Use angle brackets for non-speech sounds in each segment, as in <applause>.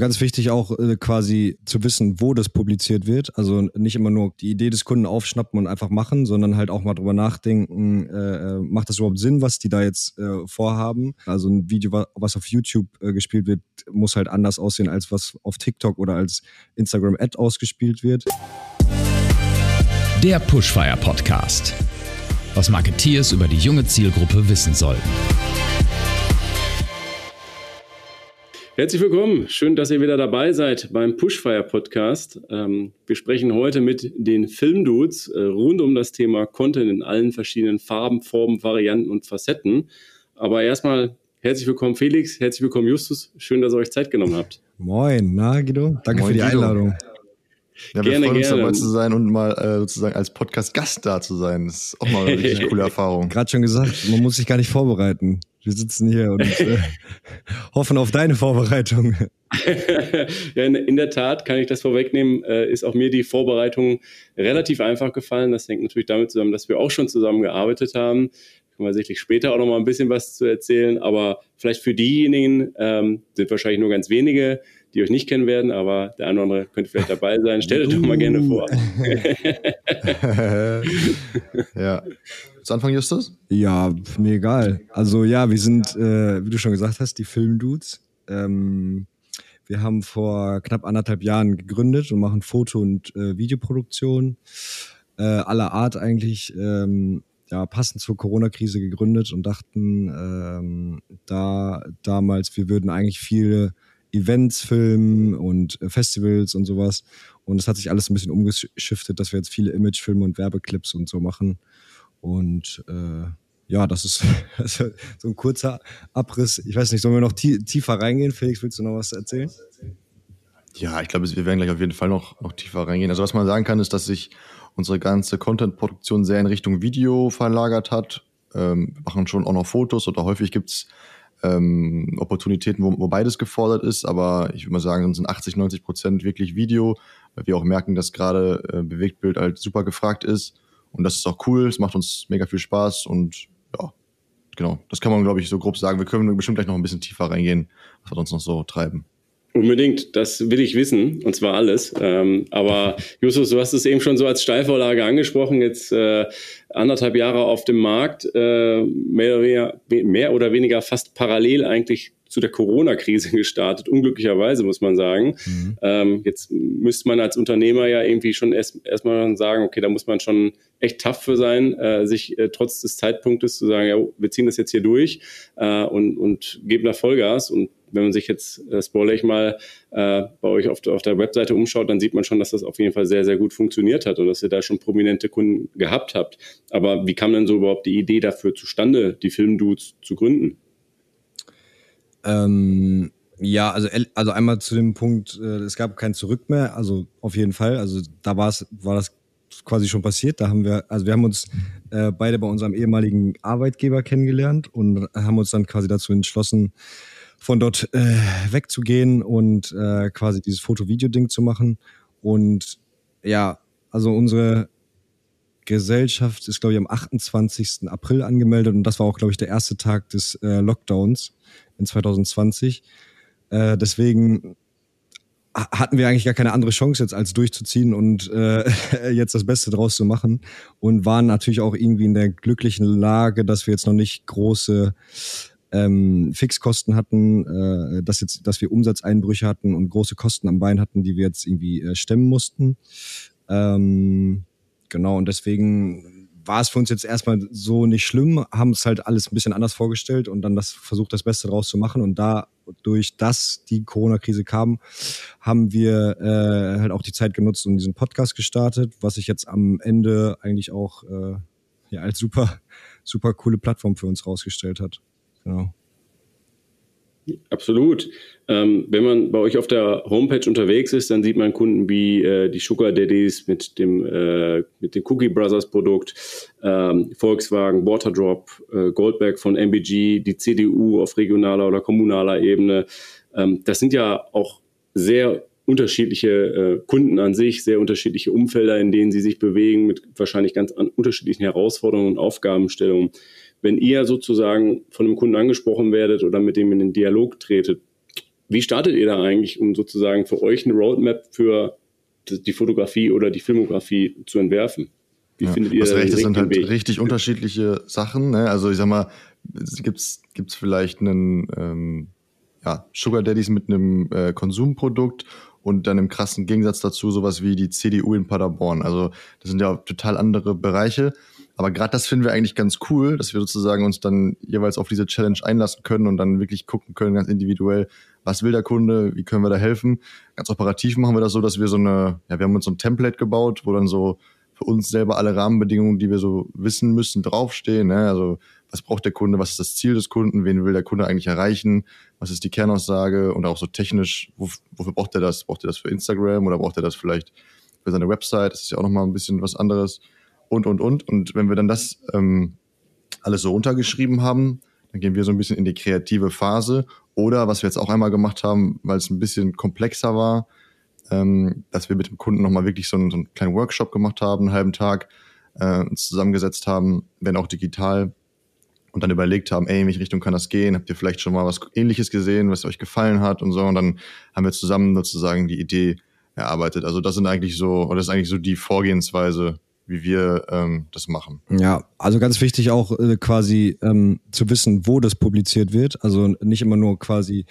Ganz wichtig auch äh, quasi zu wissen, wo das publiziert wird. Also nicht immer nur die Idee des Kunden aufschnappen und einfach machen, sondern halt auch mal drüber nachdenken, äh, äh macht das überhaupt Sinn, was die da jetzt äh, vorhaben? Also ein Video, was auf YouTube äh, gespielt wird, muss halt anders aussehen, als was auf TikTok oder als Instagram-Ad ausgespielt wird. Der Pushfire Podcast. Was Marketeers über die junge Zielgruppe wissen sollten. Herzlich willkommen. Schön, dass ihr wieder dabei seid beim Pushfire Podcast. Ähm, wir sprechen heute mit den Filmdudes äh, rund um das Thema Content in allen verschiedenen Farben, Formen, Varianten und Facetten. Aber erstmal herzlich willkommen Felix, herzlich willkommen Justus. Schön, dass ihr euch Zeit genommen habt. Moin, na Guido, danke Moin, für die Guido. Einladung. Ja, wir gerne, freuen uns gerne. dabei zu sein und mal äh, sozusagen als Podcast-Gast da zu sein. Das ist auch mal eine richtig <laughs> coole Erfahrung. Gerade schon gesagt, man muss sich gar nicht vorbereiten. Wir sitzen hier und <laughs> äh, hoffen auf deine Vorbereitung. <laughs> ja, in, in, der Tat kann ich das vorwegnehmen, äh, ist auch mir die Vorbereitung relativ einfach gefallen. Das hängt natürlich damit zusammen, dass wir auch schon zusammengearbeitet haben. Können wir sicherlich später auch noch mal ein bisschen was zu erzählen. Aber vielleicht für diejenigen ähm, sind wahrscheinlich nur ganz wenige, die euch nicht kennen werden, aber der eine oder andere könnte vielleicht dabei sein. <laughs> Stellt euch doch mal gerne vor. <laughs> ja. Zu Anfang, Justus? Ja, mir egal. Also ja, wir sind, äh, wie du schon gesagt hast, die Filmdudes. Ähm, wir haben vor knapp anderthalb Jahren gegründet und machen Foto- und äh, Videoproduktion äh, aller Art eigentlich. Ähm, ja, passend zur Corona-Krise gegründet und dachten ähm, da damals, wir würden eigentlich viele Events filmen und äh, Festivals und sowas. Und es hat sich alles ein bisschen umgeschiftet, dass wir jetzt viele Imagefilme und Werbeclips und so machen. Und äh, ja, das ist <laughs> so ein kurzer Abriss. Ich weiß nicht, sollen wir noch tiefer reingehen? Felix, willst du noch was erzählen? Ja, ich glaube, wir werden gleich auf jeden Fall noch, noch tiefer reingehen. Also was man sagen kann, ist, dass sich unsere ganze Content-Produktion sehr in Richtung Video verlagert hat. Ähm, wir machen schon auch noch Fotos oder häufig gibt's ähm, Opportunitäten, wo, wo beides gefordert ist, aber ich würde mal sagen, sind 80, 90 Prozent wirklich Video, weil wir auch merken, dass gerade äh, Bewegtbild halt super gefragt ist. Und das ist auch cool, es macht uns mega viel Spaß. Und ja, genau, das kann man, glaube ich, so grob sagen. Wir können bestimmt gleich noch ein bisschen tiefer reingehen, was wir uns noch so treiben. Unbedingt, das will ich wissen, und zwar alles. Ähm, aber Justus, du hast es eben schon so als Steilvorlage angesprochen, jetzt äh, anderthalb Jahre auf dem Markt, äh, mehr, oder weniger, mehr oder weniger fast parallel eigentlich zu der Corona-Krise <laughs> gestartet, unglücklicherweise muss man sagen. Mhm. Ähm, jetzt müsste man als Unternehmer ja irgendwie schon erst erstmal sagen, okay, da muss man schon echt tough für sein, äh, sich äh, trotz des Zeitpunktes zu sagen, ja, wir ziehen das jetzt hier durch äh, und, und geben da Vollgas und wenn man sich jetzt, äh, spoiler ich mal, äh, bei euch auf, auf der Webseite umschaut, dann sieht man schon, dass das auf jeden Fall sehr, sehr gut funktioniert hat und dass ihr da schon prominente Kunden gehabt habt. Aber wie kam denn so überhaupt die Idee dafür zustande, die Filmdudes zu gründen? Ähm, ja, also, also einmal zu dem Punkt, äh, es gab kein Zurück mehr, also auf jeden Fall. Also da war es, war das quasi schon passiert. Da haben wir, also wir haben uns äh, beide bei unserem ehemaligen Arbeitgeber kennengelernt und haben uns dann quasi dazu entschlossen, von dort äh, wegzugehen und äh, quasi dieses Foto-Video-Ding zu machen. Und ja, also unsere Gesellschaft ist, glaube ich, am 28. April angemeldet und das war auch, glaube ich, der erste Tag des äh, Lockdowns in 2020. Äh, deswegen hatten wir eigentlich gar keine andere Chance jetzt als durchzuziehen und äh, <laughs> jetzt das Beste draus zu machen und waren natürlich auch irgendwie in der glücklichen Lage, dass wir jetzt noch nicht große ähm, Fixkosten hatten, äh, dass jetzt, dass wir Umsatzeinbrüche hatten und große Kosten am Bein hatten, die wir jetzt irgendwie äh, stemmen mussten. Ähm, genau, und deswegen war es für uns jetzt erstmal so nicht schlimm, haben es halt alles ein bisschen anders vorgestellt und dann das versucht, das Beste draus zu machen. Und da durch das die Corona-Krise kam, haben wir äh, halt auch die Zeit genutzt und diesen Podcast gestartet, was sich jetzt am Ende eigentlich auch äh, ja, als super, super coole Plattform für uns rausgestellt hat. Genau. Absolut. Ähm, wenn man bei euch auf der Homepage unterwegs ist, dann sieht man Kunden wie äh, die Sugar Daddies mit dem, äh, mit dem Cookie Brothers Produkt, ähm, Volkswagen, Waterdrop, äh, Goldberg von MBG, die CDU auf regionaler oder kommunaler Ebene. Ähm, das sind ja auch sehr unterschiedliche äh, Kunden an sich, sehr unterschiedliche Umfelder, in denen sie sich bewegen, mit wahrscheinlich ganz unterschiedlichen Herausforderungen und Aufgabenstellungen wenn ihr sozusagen von einem Kunden angesprochen werdet oder mit dem in den Dialog tretet, wie startet ihr da eigentlich, um sozusagen für euch eine Roadmap für die Fotografie oder die Filmografie zu entwerfen? Wie ja, findet ihr das? Recht, das sind halt Weg? richtig unterschiedliche Sachen. Ne? Also ich sag mal, gibt's gibt's vielleicht einen ähm, ja, Sugar Daddies mit einem äh, Konsumprodukt und dann im krassen Gegensatz dazu sowas wie die CDU in Paderborn. Also das sind ja total andere Bereiche. Aber gerade das finden wir eigentlich ganz cool, dass wir sozusagen uns dann jeweils auf diese Challenge einlassen können und dann wirklich gucken können, ganz individuell, was will der Kunde, wie können wir da helfen. Ganz operativ machen wir das so, dass wir so eine, ja, wir haben uns so ein Template gebaut, wo dann so für uns selber alle Rahmenbedingungen, die wir so wissen müssen, draufstehen. Ne? Also was braucht der Kunde, was ist das Ziel des Kunden, wen will der Kunde eigentlich erreichen, was ist die Kernaussage und auch so technisch, wofür braucht er das? Braucht er das für Instagram oder braucht er das vielleicht für seine Website? Das ist ja auch nochmal ein bisschen was anderes und, und, und. Und wenn wir dann das ähm, alles so runtergeschrieben haben, dann gehen wir so ein bisschen in die kreative Phase. Oder was wir jetzt auch einmal gemacht haben, weil es ein bisschen komplexer war, ähm, dass wir mit dem Kunden nochmal wirklich so einen, so einen kleinen Workshop gemacht haben, einen halben Tag, äh, uns zusammengesetzt haben, wenn auch digital, und dann überlegt haben, ey, in welche Richtung kann das gehen? Habt ihr vielleicht schon mal was ähnliches gesehen, was euch gefallen hat und so? Und dann haben wir zusammen sozusagen die Idee erarbeitet. Also das sind eigentlich so, oder das ist eigentlich so die Vorgehensweise, wie wir ähm, das machen. Ja, also ganz wichtig auch äh, quasi ähm, zu wissen, wo das publiziert wird. Also nicht immer nur quasi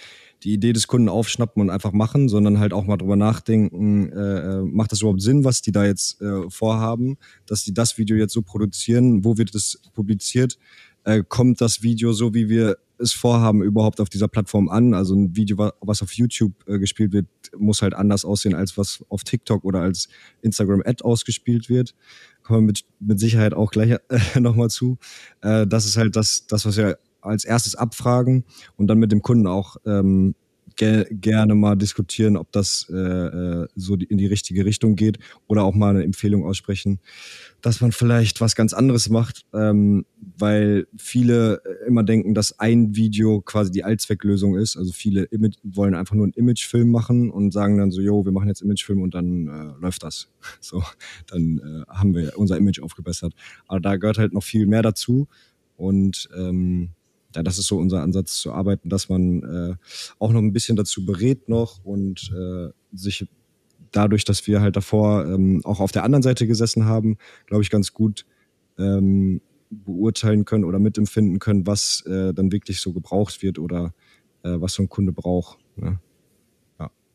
die Idee des Kunden aufschnappen und einfach machen, sondern halt auch mal drüber nachdenken, äh, äh, macht das überhaupt Sinn, was die da jetzt äh, vorhaben, dass die das Video jetzt so produzieren, wo wird es publiziert, äh, kommt das Video so, wie wir es vorhaben, überhaupt auf dieser Plattform an. Also ein Video, was auf YouTube äh, gespielt wird, muss halt anders aussehen, als was auf TikTok oder als Instagram-Ad ausgespielt wird. Kommen wir mit, mit Sicherheit auch gleich äh, <laughs> nochmal zu. Äh, das ist halt das, das, was wir als erstes abfragen und dann mit dem Kunden auch ähm, ge gerne mal diskutieren, ob das äh, äh, so die, in die richtige Richtung geht oder auch mal eine Empfehlung aussprechen, dass man vielleicht was ganz anderes macht, ähm, weil viele immer denken, dass ein Video quasi die Allzwecklösung ist. Also viele Image wollen einfach nur einen Imagefilm machen und sagen dann so, jo, wir machen jetzt Imagefilm und dann äh, läuft das. <laughs> So, dann äh, haben wir unser Image aufgebessert. Aber da gehört halt noch viel mehr dazu und ähm, ja, das ist so unser Ansatz zu arbeiten, dass man äh, auch noch ein bisschen dazu berät noch und äh, sich dadurch, dass wir halt davor ähm, auch auf der anderen Seite gesessen haben, glaube ich, ganz gut ähm, beurteilen können oder mitempfinden können, was äh, dann wirklich so gebraucht wird oder äh, was so ein Kunde braucht. Ne?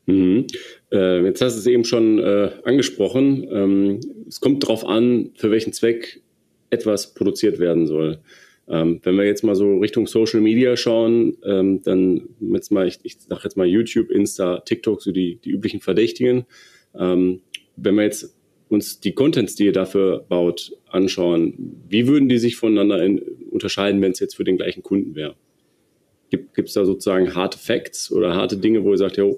Mhm. Äh, jetzt hast du es eben schon äh, angesprochen. Ähm, es kommt darauf an, für welchen Zweck etwas produziert werden soll. Ähm, wenn wir jetzt mal so Richtung Social Media schauen, ähm, dann jetzt mal, ich, ich sage jetzt mal YouTube, Insta, TikTok, so die, die üblichen Verdächtigen. Ähm, wenn wir jetzt uns die Contents, die ihr dafür baut, anschauen, wie würden die sich voneinander in, unterscheiden, wenn es jetzt für den gleichen Kunden wäre? Gibt es da sozusagen harte Facts oder harte Dinge, wo ihr sagt, ja,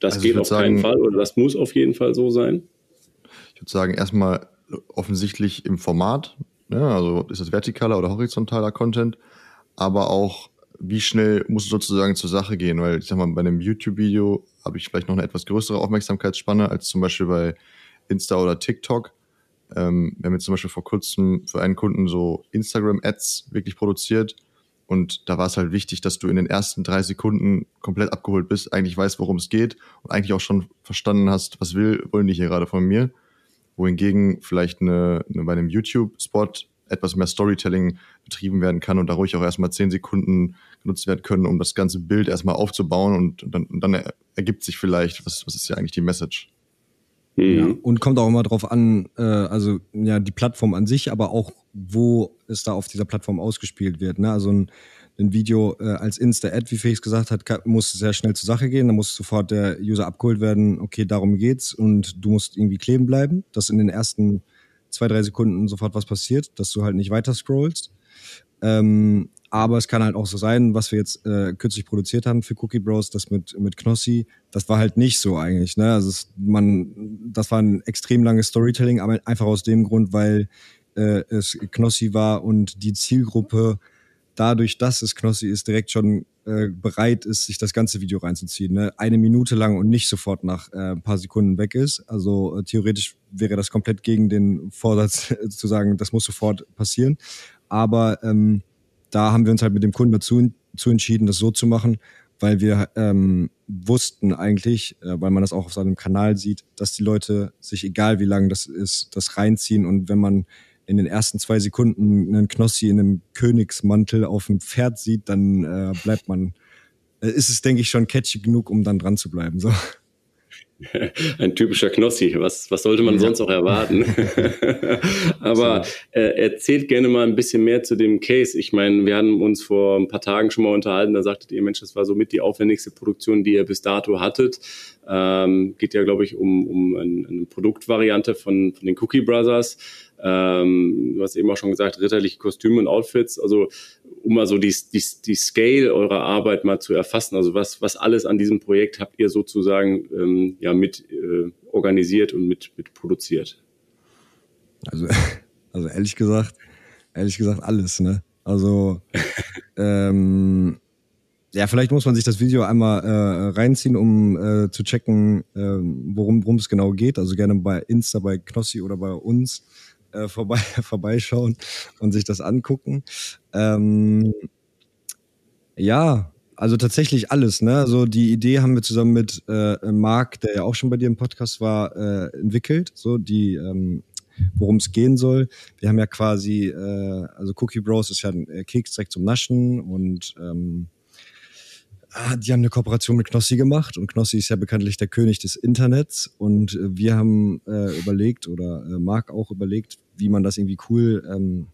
das also geht auf keinen Fall oder das muss auf jeden Fall so sein? Ich würde sagen, erstmal offensichtlich im Format. Ne? also ist das vertikaler oder horizontaler Content, aber auch wie schnell muss es sozusagen zur Sache gehen, weil ich sag mal, bei einem YouTube-Video habe ich vielleicht noch eine etwas größere Aufmerksamkeitsspanne als zum Beispiel bei Insta oder TikTok. Ähm, wir haben jetzt zum Beispiel vor kurzem für einen Kunden so Instagram-Ads wirklich produziert und da war es halt wichtig, dass du in den ersten drei Sekunden komplett abgeholt bist, eigentlich weißt, worum es geht und eigentlich auch schon verstanden hast, was will, wollen die hier gerade von mir wohingegen vielleicht eine, eine bei einem YouTube-Spot etwas mehr Storytelling betrieben werden kann und da ruhig auch erstmal zehn Sekunden genutzt werden können, um das ganze Bild erstmal aufzubauen und, und, dann, und dann, ergibt sich vielleicht, was, was ist ja eigentlich die Message. Ja, und kommt auch immer drauf an, äh, also ja, die Plattform an sich, aber auch, wo es da auf dieser Plattform ausgespielt wird. Ne? Also ein ein Video äh, als Insta-Ad, wie Felix gesagt hat, muss sehr schnell zur Sache gehen. Da muss sofort der User abgeholt werden, okay, darum geht's und du musst irgendwie kleben bleiben, dass in den ersten zwei, drei Sekunden sofort was passiert, dass du halt nicht weiter scrollst. Ähm, aber es kann halt auch so sein, was wir jetzt äh, kürzlich produziert haben für Cookie Bros, das mit, mit Knossi, das war halt nicht so eigentlich. Ne? Also es, man, das war ein extrem langes Storytelling, aber einfach aus dem Grund, weil äh, es Knossi war und die Zielgruppe dadurch, dass es Knossi ist, direkt schon äh, bereit ist, sich das ganze Video reinzuziehen. Ne? Eine Minute lang und nicht sofort nach äh, ein paar Sekunden weg ist. Also äh, theoretisch wäre das komplett gegen den Vorsatz <laughs> zu sagen, das muss sofort passieren. Aber ähm, da haben wir uns halt mit dem Kunden dazu zu entschieden, das so zu machen, weil wir ähm, wussten eigentlich, äh, weil man das auch auf seinem Kanal sieht, dass die Leute sich, egal wie lang das ist, das reinziehen und wenn man in den ersten zwei Sekunden einen Knossi in einem Königsmantel auf dem Pferd sieht, dann äh, bleibt man, äh, ist es, denke ich, schon catchy genug, um dann dran zu bleiben. So. <laughs> Ein typischer Knossi. Was, was sollte man ja. sonst auch erwarten? <laughs> Aber äh, erzählt gerne mal ein bisschen mehr zu dem Case. Ich meine, wir haben uns vor ein paar Tagen schon mal unterhalten. Da sagtet ihr, Mensch, das war somit die aufwendigste Produktion, die ihr bis dato hattet. Ähm, geht ja, glaube ich, um, um eine, eine Produktvariante von, von den Cookie Brothers. Ähm, du hast eben auch schon gesagt, ritterliche Kostüme und Outfits. Also um mal so die, die, die Scale eurer Arbeit mal zu erfassen. Also was, was alles an diesem Projekt habt ihr sozusagen ähm, ja mit äh, organisiert und mit, mit produziert? Also, <laughs> also ehrlich gesagt, ehrlich gesagt alles, ne? Also <laughs> ähm, ja, vielleicht muss man sich das Video einmal äh, reinziehen, um äh, zu checken, äh, worum es genau geht. Also gerne bei Insta, bei Knossi oder bei uns äh, vorbei, <laughs> vorbeischauen und sich das angucken. Ähm, ja, also tatsächlich alles. Ne? Also die Idee haben wir zusammen mit äh, Marc, der ja auch schon bei dir im Podcast war, äh, entwickelt. So die, ähm, worum es gehen soll. Wir haben ja quasi, äh, also Cookie Bros ist ja ein äh, Keks direkt zum Naschen und ähm, die haben eine Kooperation mit Knossi gemacht und Knossi ist ja bekanntlich der König des Internets und äh, wir haben äh, überlegt oder äh, Marc auch überlegt, wie man das irgendwie cool ähm,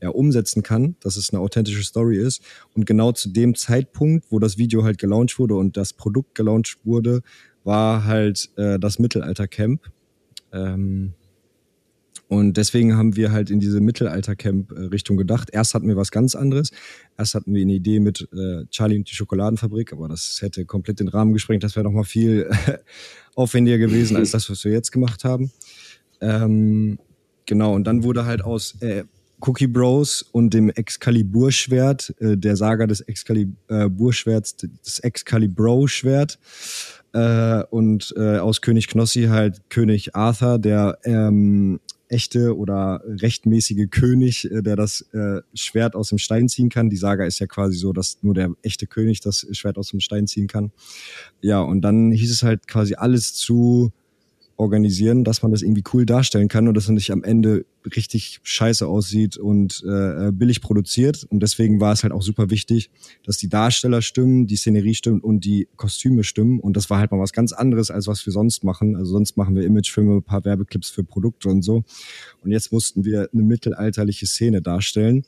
ja, umsetzen kann, dass es eine authentische Story ist. Und genau zu dem Zeitpunkt, wo das Video halt gelauncht wurde und das Produkt gelauncht wurde, war halt äh, das Mittelaltercamp. Ähm, und deswegen haben wir halt in diese Mittelalter-Camp-Richtung gedacht. Erst hatten wir was ganz anderes. Erst hatten wir eine Idee mit äh, Charlie und die Schokoladenfabrik, aber das hätte komplett den Rahmen gesprengt. Das wäre nochmal viel <laughs> aufwendiger gewesen als das, was wir jetzt gemacht haben. Ähm, genau, und dann wurde halt aus äh, Cookie Bros und dem Excalibur-Schwert, äh, der Saga des Excalibur-Schwerts, das Excalibur-Schwert, äh, und äh, aus König Knossi halt König Arthur, der ähm, echte oder rechtmäßige König, äh, der das äh, Schwert aus dem Stein ziehen kann. Die Saga ist ja quasi so, dass nur der echte König das Schwert aus dem Stein ziehen kann. Ja, und dann hieß es halt quasi alles zu organisieren, dass man das irgendwie cool darstellen kann und dass es nicht am Ende richtig scheiße aussieht und äh, billig produziert. Und deswegen war es halt auch super wichtig, dass die Darsteller stimmen, die Szenerie stimmt und die Kostüme stimmen. Und das war halt mal was ganz anderes, als was wir sonst machen. Also sonst machen wir Imagefilme, ein paar Werbeclips für Produkte und so. Und jetzt mussten wir eine mittelalterliche Szene darstellen.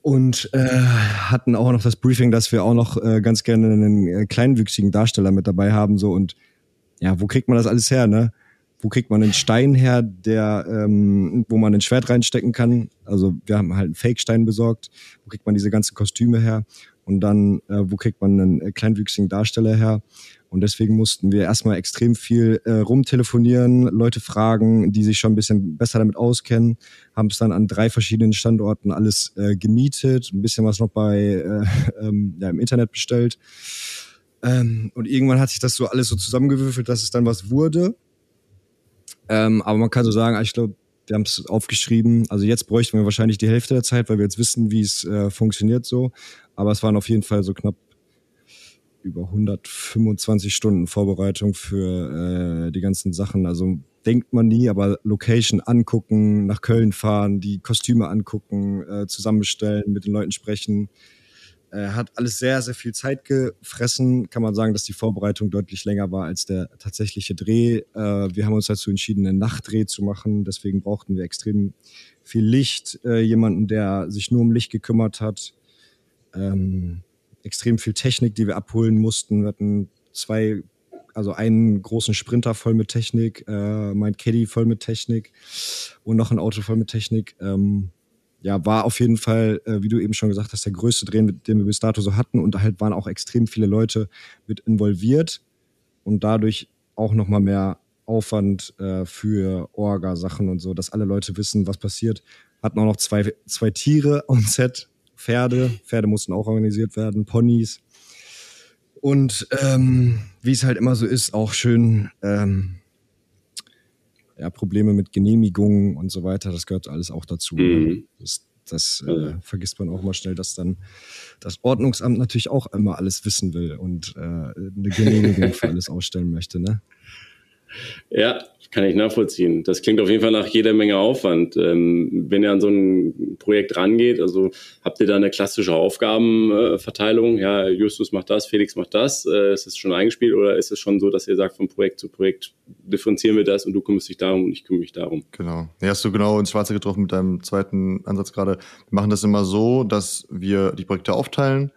Und äh, hatten auch noch das Briefing, dass wir auch noch äh, ganz gerne einen äh, kleinwüchsigen Darsteller mit dabei haben. so Und ja, wo kriegt man das alles her, ne? Wo kriegt man einen Stein her, der, ähm, wo man ein Schwert reinstecken kann? Also wir haben halt einen Fake-Stein besorgt. Wo kriegt man diese ganzen Kostüme her? Und dann, äh, wo kriegt man einen äh, kleinwüchsigen Darsteller her? Und deswegen mussten wir erstmal extrem viel äh, rumtelefonieren, Leute fragen, die sich schon ein bisschen besser damit auskennen, haben es dann an drei verschiedenen Standorten alles äh, gemietet, ein bisschen was noch bei äh, <laughs> ähm, ja, im Internet bestellt ähm, und irgendwann hat sich das so alles so zusammengewürfelt, dass es dann was wurde. Ähm, aber man kann so sagen, ich glaube, wir haben es aufgeschrieben. Also jetzt bräuchten wir wahrscheinlich die Hälfte der Zeit, weil wir jetzt wissen, wie es äh, funktioniert so. Aber es waren auf jeden Fall so knapp über 125 Stunden Vorbereitung für äh, die ganzen Sachen. Also denkt man nie, aber Location angucken, nach Köln fahren, die Kostüme angucken, äh, zusammenstellen, mit den Leuten sprechen. Äh, hat alles sehr, sehr viel Zeit gefressen. Kann man sagen, dass die Vorbereitung deutlich länger war als der tatsächliche Dreh. Äh, wir haben uns dazu entschieden, einen Nachtdreh zu machen. Deswegen brauchten wir extrem viel Licht, äh, jemanden, der sich nur um Licht gekümmert hat. Ähm, extrem viel Technik, die wir abholen mussten. Wir hatten zwei, also einen großen Sprinter voll mit Technik, äh, mein Caddy voll mit Technik und noch ein Auto voll mit Technik. Ähm, ja, war auf jeden Fall, äh, wie du eben schon gesagt hast, der größte Dreh, den wir bis dato so hatten. Und da halt waren auch extrem viele Leute mit involviert und dadurch auch nochmal mehr Aufwand äh, für Orga-Sachen und so, dass alle Leute wissen, was passiert. Hatten auch noch zwei, zwei Tiere <laughs> on Set, Pferde. Pferde mussten auch organisiert werden, Ponys. Und ähm, wie es halt immer so ist, auch schön ähm, ja, Probleme mit Genehmigungen und so weiter, das gehört alles auch dazu. Mhm. Das das äh, vergisst man auch mal schnell, dass dann das Ordnungsamt natürlich auch immer alles wissen will und äh, eine Genehmigung für <laughs> alles ausstellen möchte. Ne? Ja, kann ich nachvollziehen. Das klingt auf jeden Fall nach jeder Menge Aufwand. Ähm, wenn ihr an so ein Projekt rangeht, also habt ihr da eine klassische Aufgabenverteilung? Ja, Justus macht das, Felix macht das. Äh, ist es schon eingespielt oder ist es schon so, dass ihr sagt, von Projekt zu Projekt differenzieren wir das und du kümmerst dich darum und ich kümmere mich darum? Genau. Ja, hast du genau ins Schwarze getroffen mit deinem zweiten Ansatz gerade. Wir machen das immer so, dass wir die Projekte aufteilen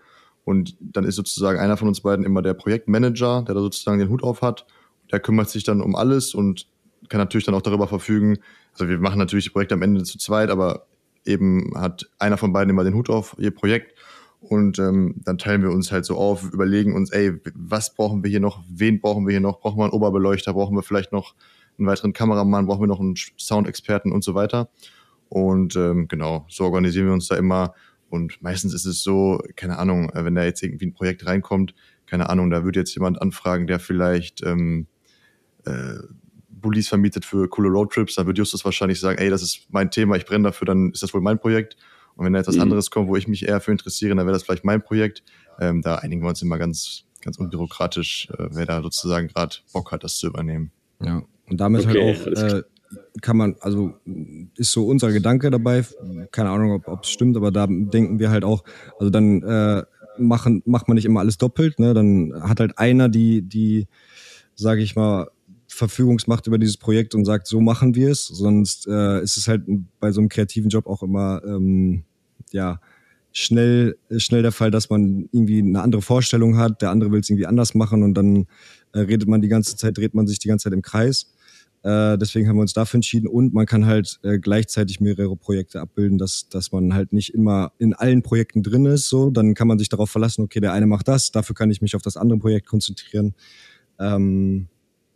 und dann ist sozusagen einer von uns beiden immer der Projektmanager, der da sozusagen den Hut auf hat der kümmert sich dann um alles und kann natürlich dann auch darüber verfügen. Also wir machen natürlich die Projekte am Ende zu zweit, aber eben hat einer von beiden immer den Hut auf ihr Projekt und ähm, dann teilen wir uns halt so auf, überlegen uns, ey, was brauchen wir hier noch, wen brauchen wir hier noch, brauchen wir einen Oberbeleuchter, brauchen wir vielleicht noch einen weiteren Kameramann, brauchen wir noch einen Soundexperten und so weiter. Und ähm, genau, so organisieren wir uns da immer. Und meistens ist es so, keine Ahnung, wenn da jetzt irgendwie ein Projekt reinkommt, keine Ahnung, da würde jetzt jemand anfragen, der vielleicht ähm, äh, Bullies vermietet für coole Roadtrips, dann wird Justus wahrscheinlich sagen, ey, das ist mein Thema, ich brenne dafür, dann ist das wohl mein Projekt. Und wenn da etwas mhm. anderes kommt, wo ich mich eher für interessiere, dann wäre das vielleicht mein Projekt. Ähm, da einigen wir uns immer ganz, ganz unbürokratisch, äh, wer da sozusagen gerade Bock hat, das zu übernehmen. Ja, und damit halt okay, halt auch äh, kann man, also ist so unser Gedanke dabei, keine Ahnung, ob es stimmt, aber da denken wir halt auch, also dann äh, machen, macht man nicht immer alles doppelt, ne? Dann hat halt einer die, die, sage ich mal, Verfügungsmacht über dieses Projekt und sagt, so machen wir es. Sonst äh, ist es halt bei so einem kreativen Job auch immer ähm, ja schnell schnell der Fall, dass man irgendwie eine andere Vorstellung hat, der andere will es irgendwie anders machen und dann äh, redet man die ganze Zeit, dreht man sich die ganze Zeit im Kreis. Äh, deswegen haben wir uns dafür entschieden und man kann halt äh, gleichzeitig mehrere Projekte abbilden, dass, dass man halt nicht immer in allen Projekten drin ist. So, dann kann man sich darauf verlassen, okay, der eine macht das, dafür kann ich mich auf das andere Projekt konzentrieren. Ähm,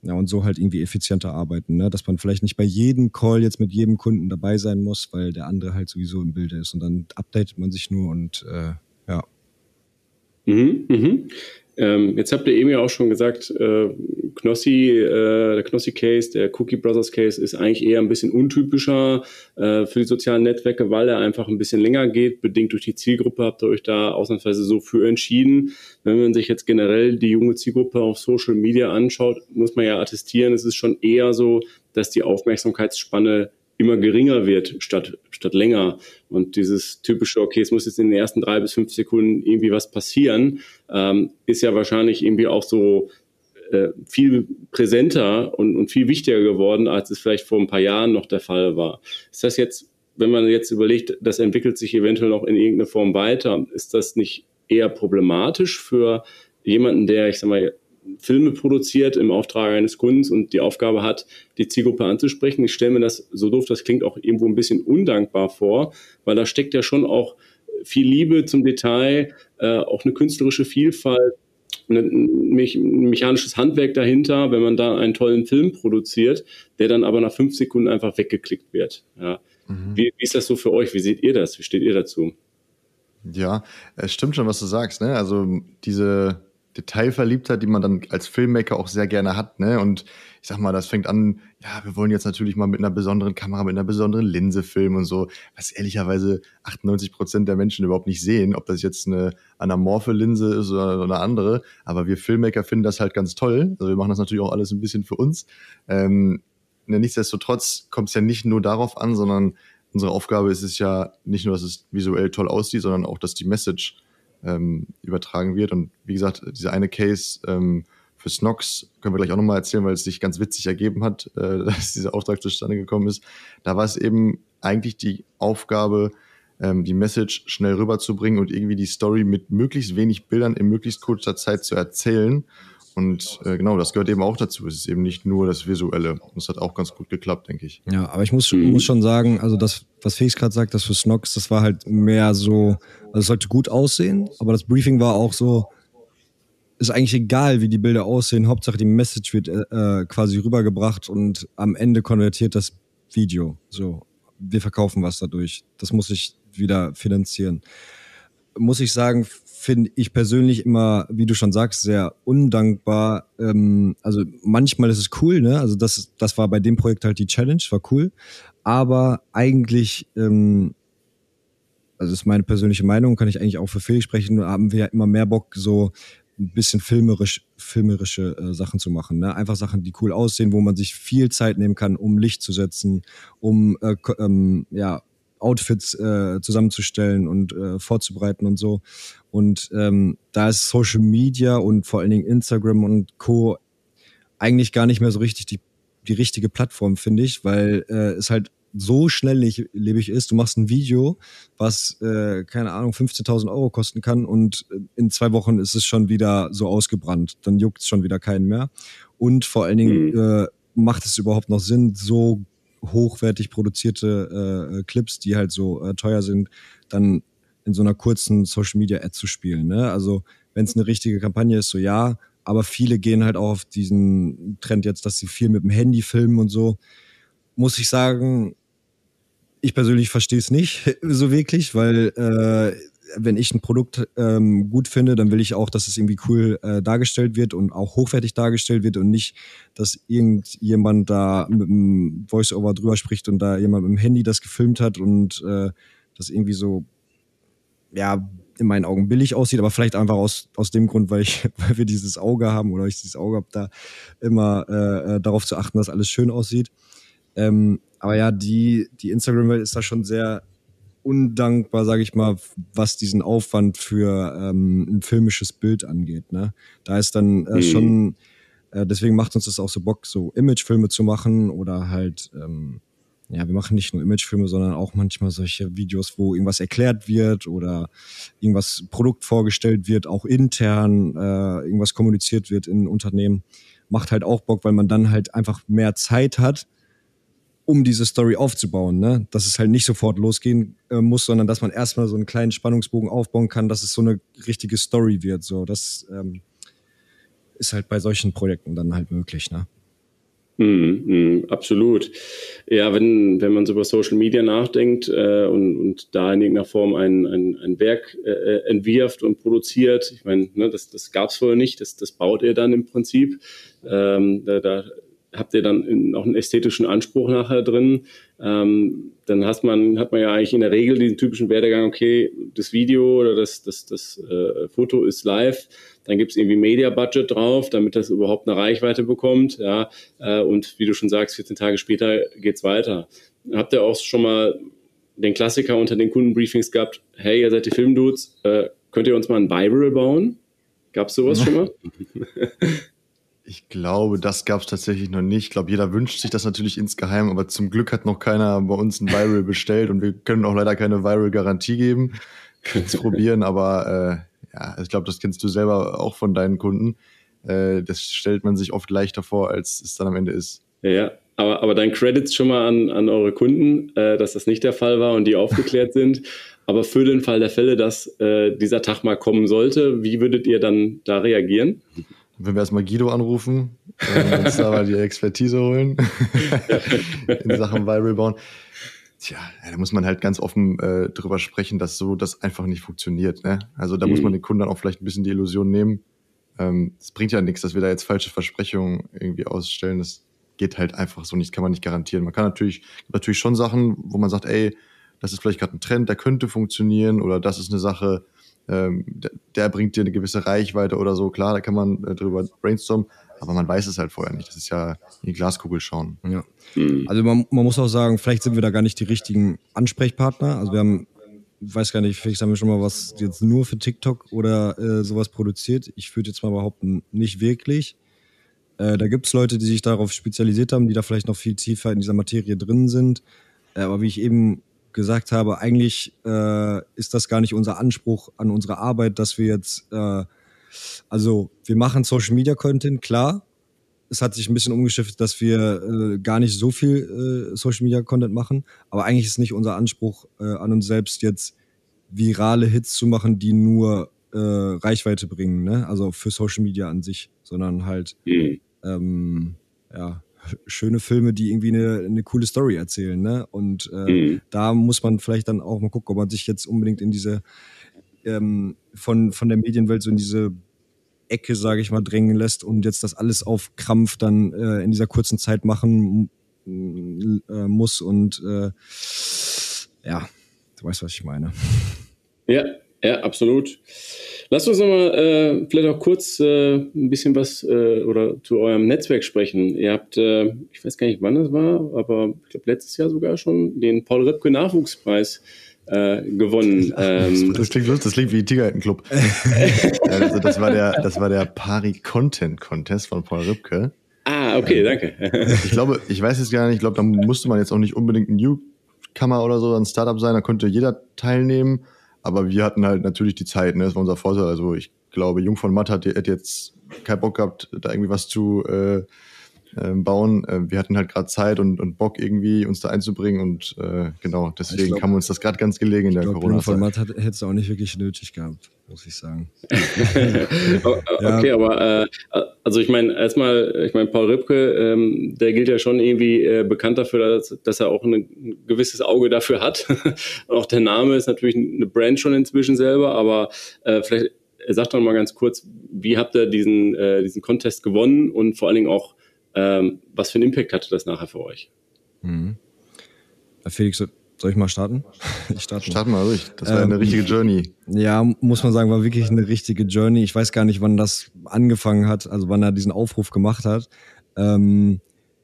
ja, und so halt irgendwie effizienter arbeiten, ne? dass man vielleicht nicht bei jedem Call jetzt mit jedem Kunden dabei sein muss, weil der andere halt sowieso im Bilde ist und dann updatet man sich nur und äh, ja. Mhm, mhm. Ähm, jetzt habt ihr eben ja auch schon gesagt, äh, Knossi, äh, der Knossi-Case, der Cookie Brothers Case ist eigentlich eher ein bisschen untypischer äh, für die sozialen Netzwerke, weil er einfach ein bisschen länger geht. Bedingt durch die Zielgruppe habt ihr euch da ausnahmsweise so für entschieden. Wenn man sich jetzt generell die junge Zielgruppe auf Social Media anschaut, muss man ja attestieren, es ist schon eher so, dass die Aufmerksamkeitsspanne immer geringer wird statt, statt länger. Und dieses typische, okay, es muss jetzt in den ersten drei bis fünf Sekunden irgendwie was passieren, ähm, ist ja wahrscheinlich irgendwie auch so äh, viel präsenter und, und viel wichtiger geworden, als es vielleicht vor ein paar Jahren noch der Fall war. Ist das jetzt, wenn man jetzt überlegt, das entwickelt sich eventuell noch in irgendeiner Form weiter, ist das nicht eher problematisch für jemanden, der, ich sag mal, Filme produziert im Auftrag eines Kundens und die Aufgabe hat, die Zielgruppe anzusprechen. Ich stelle mir das, so doof das klingt, auch irgendwo ein bisschen undankbar vor, weil da steckt ja schon auch viel Liebe zum Detail, äh, auch eine künstlerische Vielfalt, ein mechanisches Handwerk dahinter, wenn man da einen tollen Film produziert, der dann aber nach fünf Sekunden einfach weggeklickt wird. Ja. Mhm. Wie, wie ist das so für euch? Wie seht ihr das? Wie steht ihr dazu? Ja, es stimmt schon, was du sagst. Ne? Also diese Detailverliebtheit, die man dann als Filmmaker auch sehr gerne hat. Ne? Und ich sag mal, das fängt an, ja, wir wollen jetzt natürlich mal mit einer besonderen Kamera, mit einer besonderen Linse filmen und so, was ehrlicherweise 98 Prozent der Menschen überhaupt nicht sehen, ob das jetzt eine anamorphe Linse ist oder eine andere. Aber wir Filmmaker finden das halt ganz toll. Also wir machen das natürlich auch alles ein bisschen für uns. Ähm, ne, nichtsdestotrotz kommt es ja nicht nur darauf an, sondern unsere Aufgabe ist es ja nicht nur, dass es visuell toll aussieht, sondern auch, dass die Message ähm, übertragen wird. Und wie gesagt, dieser eine Case ähm, für Snox können wir gleich auch nochmal erzählen, weil es sich ganz witzig ergeben hat, äh, <laughs> dass dieser Auftrag zustande gekommen ist. Da war es eben eigentlich die Aufgabe, ähm, die Message schnell rüberzubringen und irgendwie die Story mit möglichst wenig Bildern in möglichst kurzer Zeit zu erzählen. Und äh, genau, das gehört eben auch dazu. Es ist eben nicht nur das Visuelle. Und das hat auch ganz gut geklappt, denke ich. Ja, aber ich muss, mhm. muss schon sagen, also das, was Felix gerade sagt, das für Snox, das war halt mehr so, also es sollte gut aussehen, aber das Briefing war auch so, ist eigentlich egal, wie die Bilder aussehen. Hauptsache die Message wird äh, quasi rübergebracht und am Ende konvertiert das Video. So, wir verkaufen was dadurch. Das muss ich wieder finanzieren. Muss ich sagen, finde ich persönlich immer, wie du schon sagst, sehr undankbar. Ähm, also manchmal ist es cool, ne? Also das, das war bei dem Projekt halt die Challenge, war cool. Aber eigentlich ähm, also ist meine persönliche Meinung, kann ich eigentlich auch für Felix sprechen, haben wir ja immer mehr Bock, so ein bisschen filmerisch, filmerische äh, Sachen zu machen. Ne? Einfach Sachen, die cool aussehen, wo man sich viel Zeit nehmen kann, um Licht zu setzen, um äh, ähm, ja, Outfits äh, zusammenzustellen und äh, vorzubereiten und so. Und ähm, da ist Social Media und vor allen Dingen Instagram und Co. eigentlich gar nicht mehr so richtig die, die richtige Plattform, finde ich, weil äh, es halt so schnelllebig ist. Du machst ein Video, was, äh, keine Ahnung, 15.000 Euro kosten kann und in zwei Wochen ist es schon wieder so ausgebrannt. Dann juckt es schon wieder keinen mehr. Und vor allen Dingen mhm. äh, macht es überhaupt noch Sinn, so hochwertig produzierte äh, Clips, die halt so äh, teuer sind, dann in so einer kurzen Social Media Ad zu spielen. Ne? Also wenn es eine richtige Kampagne ist, so ja, aber viele gehen halt auch auf diesen Trend jetzt, dass sie viel mit dem Handy filmen und so. Muss ich sagen, ich persönlich verstehe es nicht <laughs> so wirklich, weil äh, wenn ich ein Produkt ähm, gut finde, dann will ich auch, dass es irgendwie cool äh, dargestellt wird und auch hochwertig dargestellt wird und nicht, dass irgendjemand da mit einem Voice-Over drüber spricht und da jemand mit dem Handy das gefilmt hat und äh, das irgendwie so, ja, in meinen Augen billig aussieht, aber vielleicht einfach aus, aus dem Grund, weil ich, <laughs> weil wir dieses Auge haben oder ich dieses Auge habe, da immer äh, äh darauf zu achten, dass alles schön aussieht. Ähm, aber ja, die, die Instagram-Welt ist da schon sehr undankbar, sage ich mal, was diesen Aufwand für ähm, ein filmisches Bild angeht. Ne? Da ist dann äh, mhm. schon, äh, deswegen macht uns das auch so Bock, so Imagefilme zu machen oder halt, ähm, ja, wir machen nicht nur Imagefilme, sondern auch manchmal solche Videos, wo irgendwas erklärt wird oder irgendwas Produkt vorgestellt wird, auch intern äh, irgendwas kommuniziert wird in Unternehmen. Macht halt auch Bock, weil man dann halt einfach mehr Zeit hat, um diese Story aufzubauen, ne? Dass es halt nicht sofort losgehen äh, muss, sondern dass man erstmal so einen kleinen Spannungsbogen aufbauen kann, dass es so eine richtige Story wird. So, das ähm, ist halt bei solchen Projekten dann halt möglich, ne? Mm, mm, absolut. Ja, wenn, wenn man so über Social Media nachdenkt äh, und, und da in irgendeiner Form ein, ein, ein Werk äh, äh entwirft und produziert, ich meine, ne, das, das gab es vorher nicht, das, das baut ihr dann im Prinzip. Ähm, da, da habt ihr dann auch einen ästhetischen Anspruch nachher drin. Ähm, dann hat man, hat man ja eigentlich in der Regel diesen typischen Werdegang, okay, das Video oder das, das, das äh, Foto ist live, dann gibt es irgendwie Media-Budget drauf, damit das überhaupt eine Reichweite bekommt. Ja, äh, und wie du schon sagst, 14 Tage später geht's weiter. Habt ihr auch schon mal den Klassiker unter den Kundenbriefings gehabt, hey, ihr seid die Filmdudes, äh, könnt ihr uns mal ein Viral bauen? Gab's sowas schon mal? <laughs> Ich glaube, das gab es tatsächlich noch nicht. Ich glaube, jeder wünscht sich das natürlich insgeheim, aber zum Glück hat noch keiner bei uns ein Viral bestellt und wir können auch leider keine Viral-Garantie geben. Es probieren, aber äh, ja, ich glaube, das kennst du selber auch von deinen Kunden. Äh, das stellt man sich oft leichter vor, als es dann am Ende ist. Ja, aber, aber dein Credits schon mal an, an eure Kunden, äh, dass das nicht der Fall war und die aufgeklärt <laughs> sind. Aber für den Fall der Fälle, dass äh, dieser Tag mal kommen sollte, wie würdet ihr dann da reagieren? Wenn wir erstmal Guido anrufen, äh, uns da mal die Expertise holen <laughs> in Sachen Viral bauen. Tja, da muss man halt ganz offen äh, drüber sprechen, dass so das einfach nicht funktioniert. Ne? Also da mhm. muss man den Kunden dann auch vielleicht ein bisschen die Illusion nehmen. Ähm, es ähm, bringt ja nichts, dass wir da jetzt falsche Versprechungen irgendwie ausstellen. Das geht halt einfach so nicht, kann man nicht garantieren. Man kann natürlich, natürlich schon Sachen, wo man sagt, ey, das ist vielleicht gerade ein Trend, der könnte funktionieren oder das ist eine Sache, ähm, der, der, bringt dir eine gewisse Reichweite oder so. Klar, da kann man äh, drüber brainstormen, aber man weiß es halt vorher nicht. Das ist ja in die Glaskugel schauen. Ja. Mhm. Also man, man, muss auch sagen, vielleicht sind wir da gar nicht die richtigen Ansprechpartner. Also wir haben, ich weiß gar nicht, vielleicht haben wir schon mal was jetzt nur für TikTok oder äh, sowas produziert. Ich würde jetzt mal behaupten, nicht wirklich. Äh, da gibt es Leute, die sich darauf spezialisiert haben, die da vielleicht noch viel tiefer in dieser Materie drin sind. Äh, aber wie ich eben gesagt habe, eigentlich äh, ist das gar nicht unser Anspruch an unsere Arbeit, dass wir jetzt, äh, also wir machen Social Media Content, klar. Es hat sich ein bisschen umgeschifft, dass wir äh, gar nicht so viel äh, Social Media Content machen, aber eigentlich ist nicht unser Anspruch äh, an uns selbst jetzt virale Hits zu machen, die nur äh, Reichweite bringen, ne? Also für Social Media an sich, sondern halt mhm. ähm, ja schöne Filme, die irgendwie eine, eine coole Story erzählen. Ne? Und äh, mhm. da muss man vielleicht dann auch mal gucken, ob man sich jetzt unbedingt in diese ähm, von, von der Medienwelt so in diese Ecke, sage ich mal, drängen lässt und jetzt das alles auf Krampf dann äh, in dieser kurzen Zeit machen äh, muss und äh, ja, Du weißt, was ich meine. Ja, ja, absolut. Lasst uns nochmal äh, vielleicht auch kurz äh, ein bisschen was äh, oder zu eurem Netzwerk sprechen. Ihr habt, äh, ich weiß gar nicht, wann das war, aber ich glaube letztes Jahr sogar schon den Paul Röpke Nachwuchspreis äh, gewonnen. <laughs> Ähm, <laughs> das, klingt lustig, das klingt wie Tigerheitenclub. <laughs> also das war der, das war der Pari Content Contest von Paul Rübke. Ah, okay, danke. ich glaube, ich weiß jetzt gar nicht, ich glaube, da musste man jetzt auch nicht unbedingt ein Newcomer oder so, ein Startup sein, da konnte jeder teilnehmen. Aber wir hatten halt natürlich die Zeit, ne? Das war unser Vorteil. Also ich glaube, Jung von Matt hat, hat jetzt keinen Bock gehabt, da irgendwie was zu äh, äh, bauen. Äh, wir hatten halt gerade Zeit und, und Bock irgendwie uns da einzubringen und äh, genau, deswegen glaub, kam uns das gerade ganz gelegen in der Corona-Zeit. Jung von hätte es auch nicht wirklich nötig gehabt, muss ich sagen. <laughs> okay, ja. aber äh, also ich meine, erstmal, ich meine, Paul Ripke, ähm, der gilt ja schon irgendwie äh, bekannt dafür, dass, dass er auch ein gewisses Auge dafür hat. <laughs> auch der Name ist natürlich eine Brand schon inzwischen selber, aber äh, vielleicht sagt doch mal ganz kurz, wie habt ihr diesen, äh, diesen Contest gewonnen und vor allen Dingen auch, ähm, was für einen Impact hatte das nachher für euch? Mhm. Felix, soll ich mal starten? <laughs> Ich starte Starten mal durch. Das war ähm, eine richtige Journey. Ja, muss man sagen, war wirklich eine richtige Journey. Ich weiß gar nicht, wann das angefangen hat, also wann er diesen Aufruf gemacht hat. Ähm,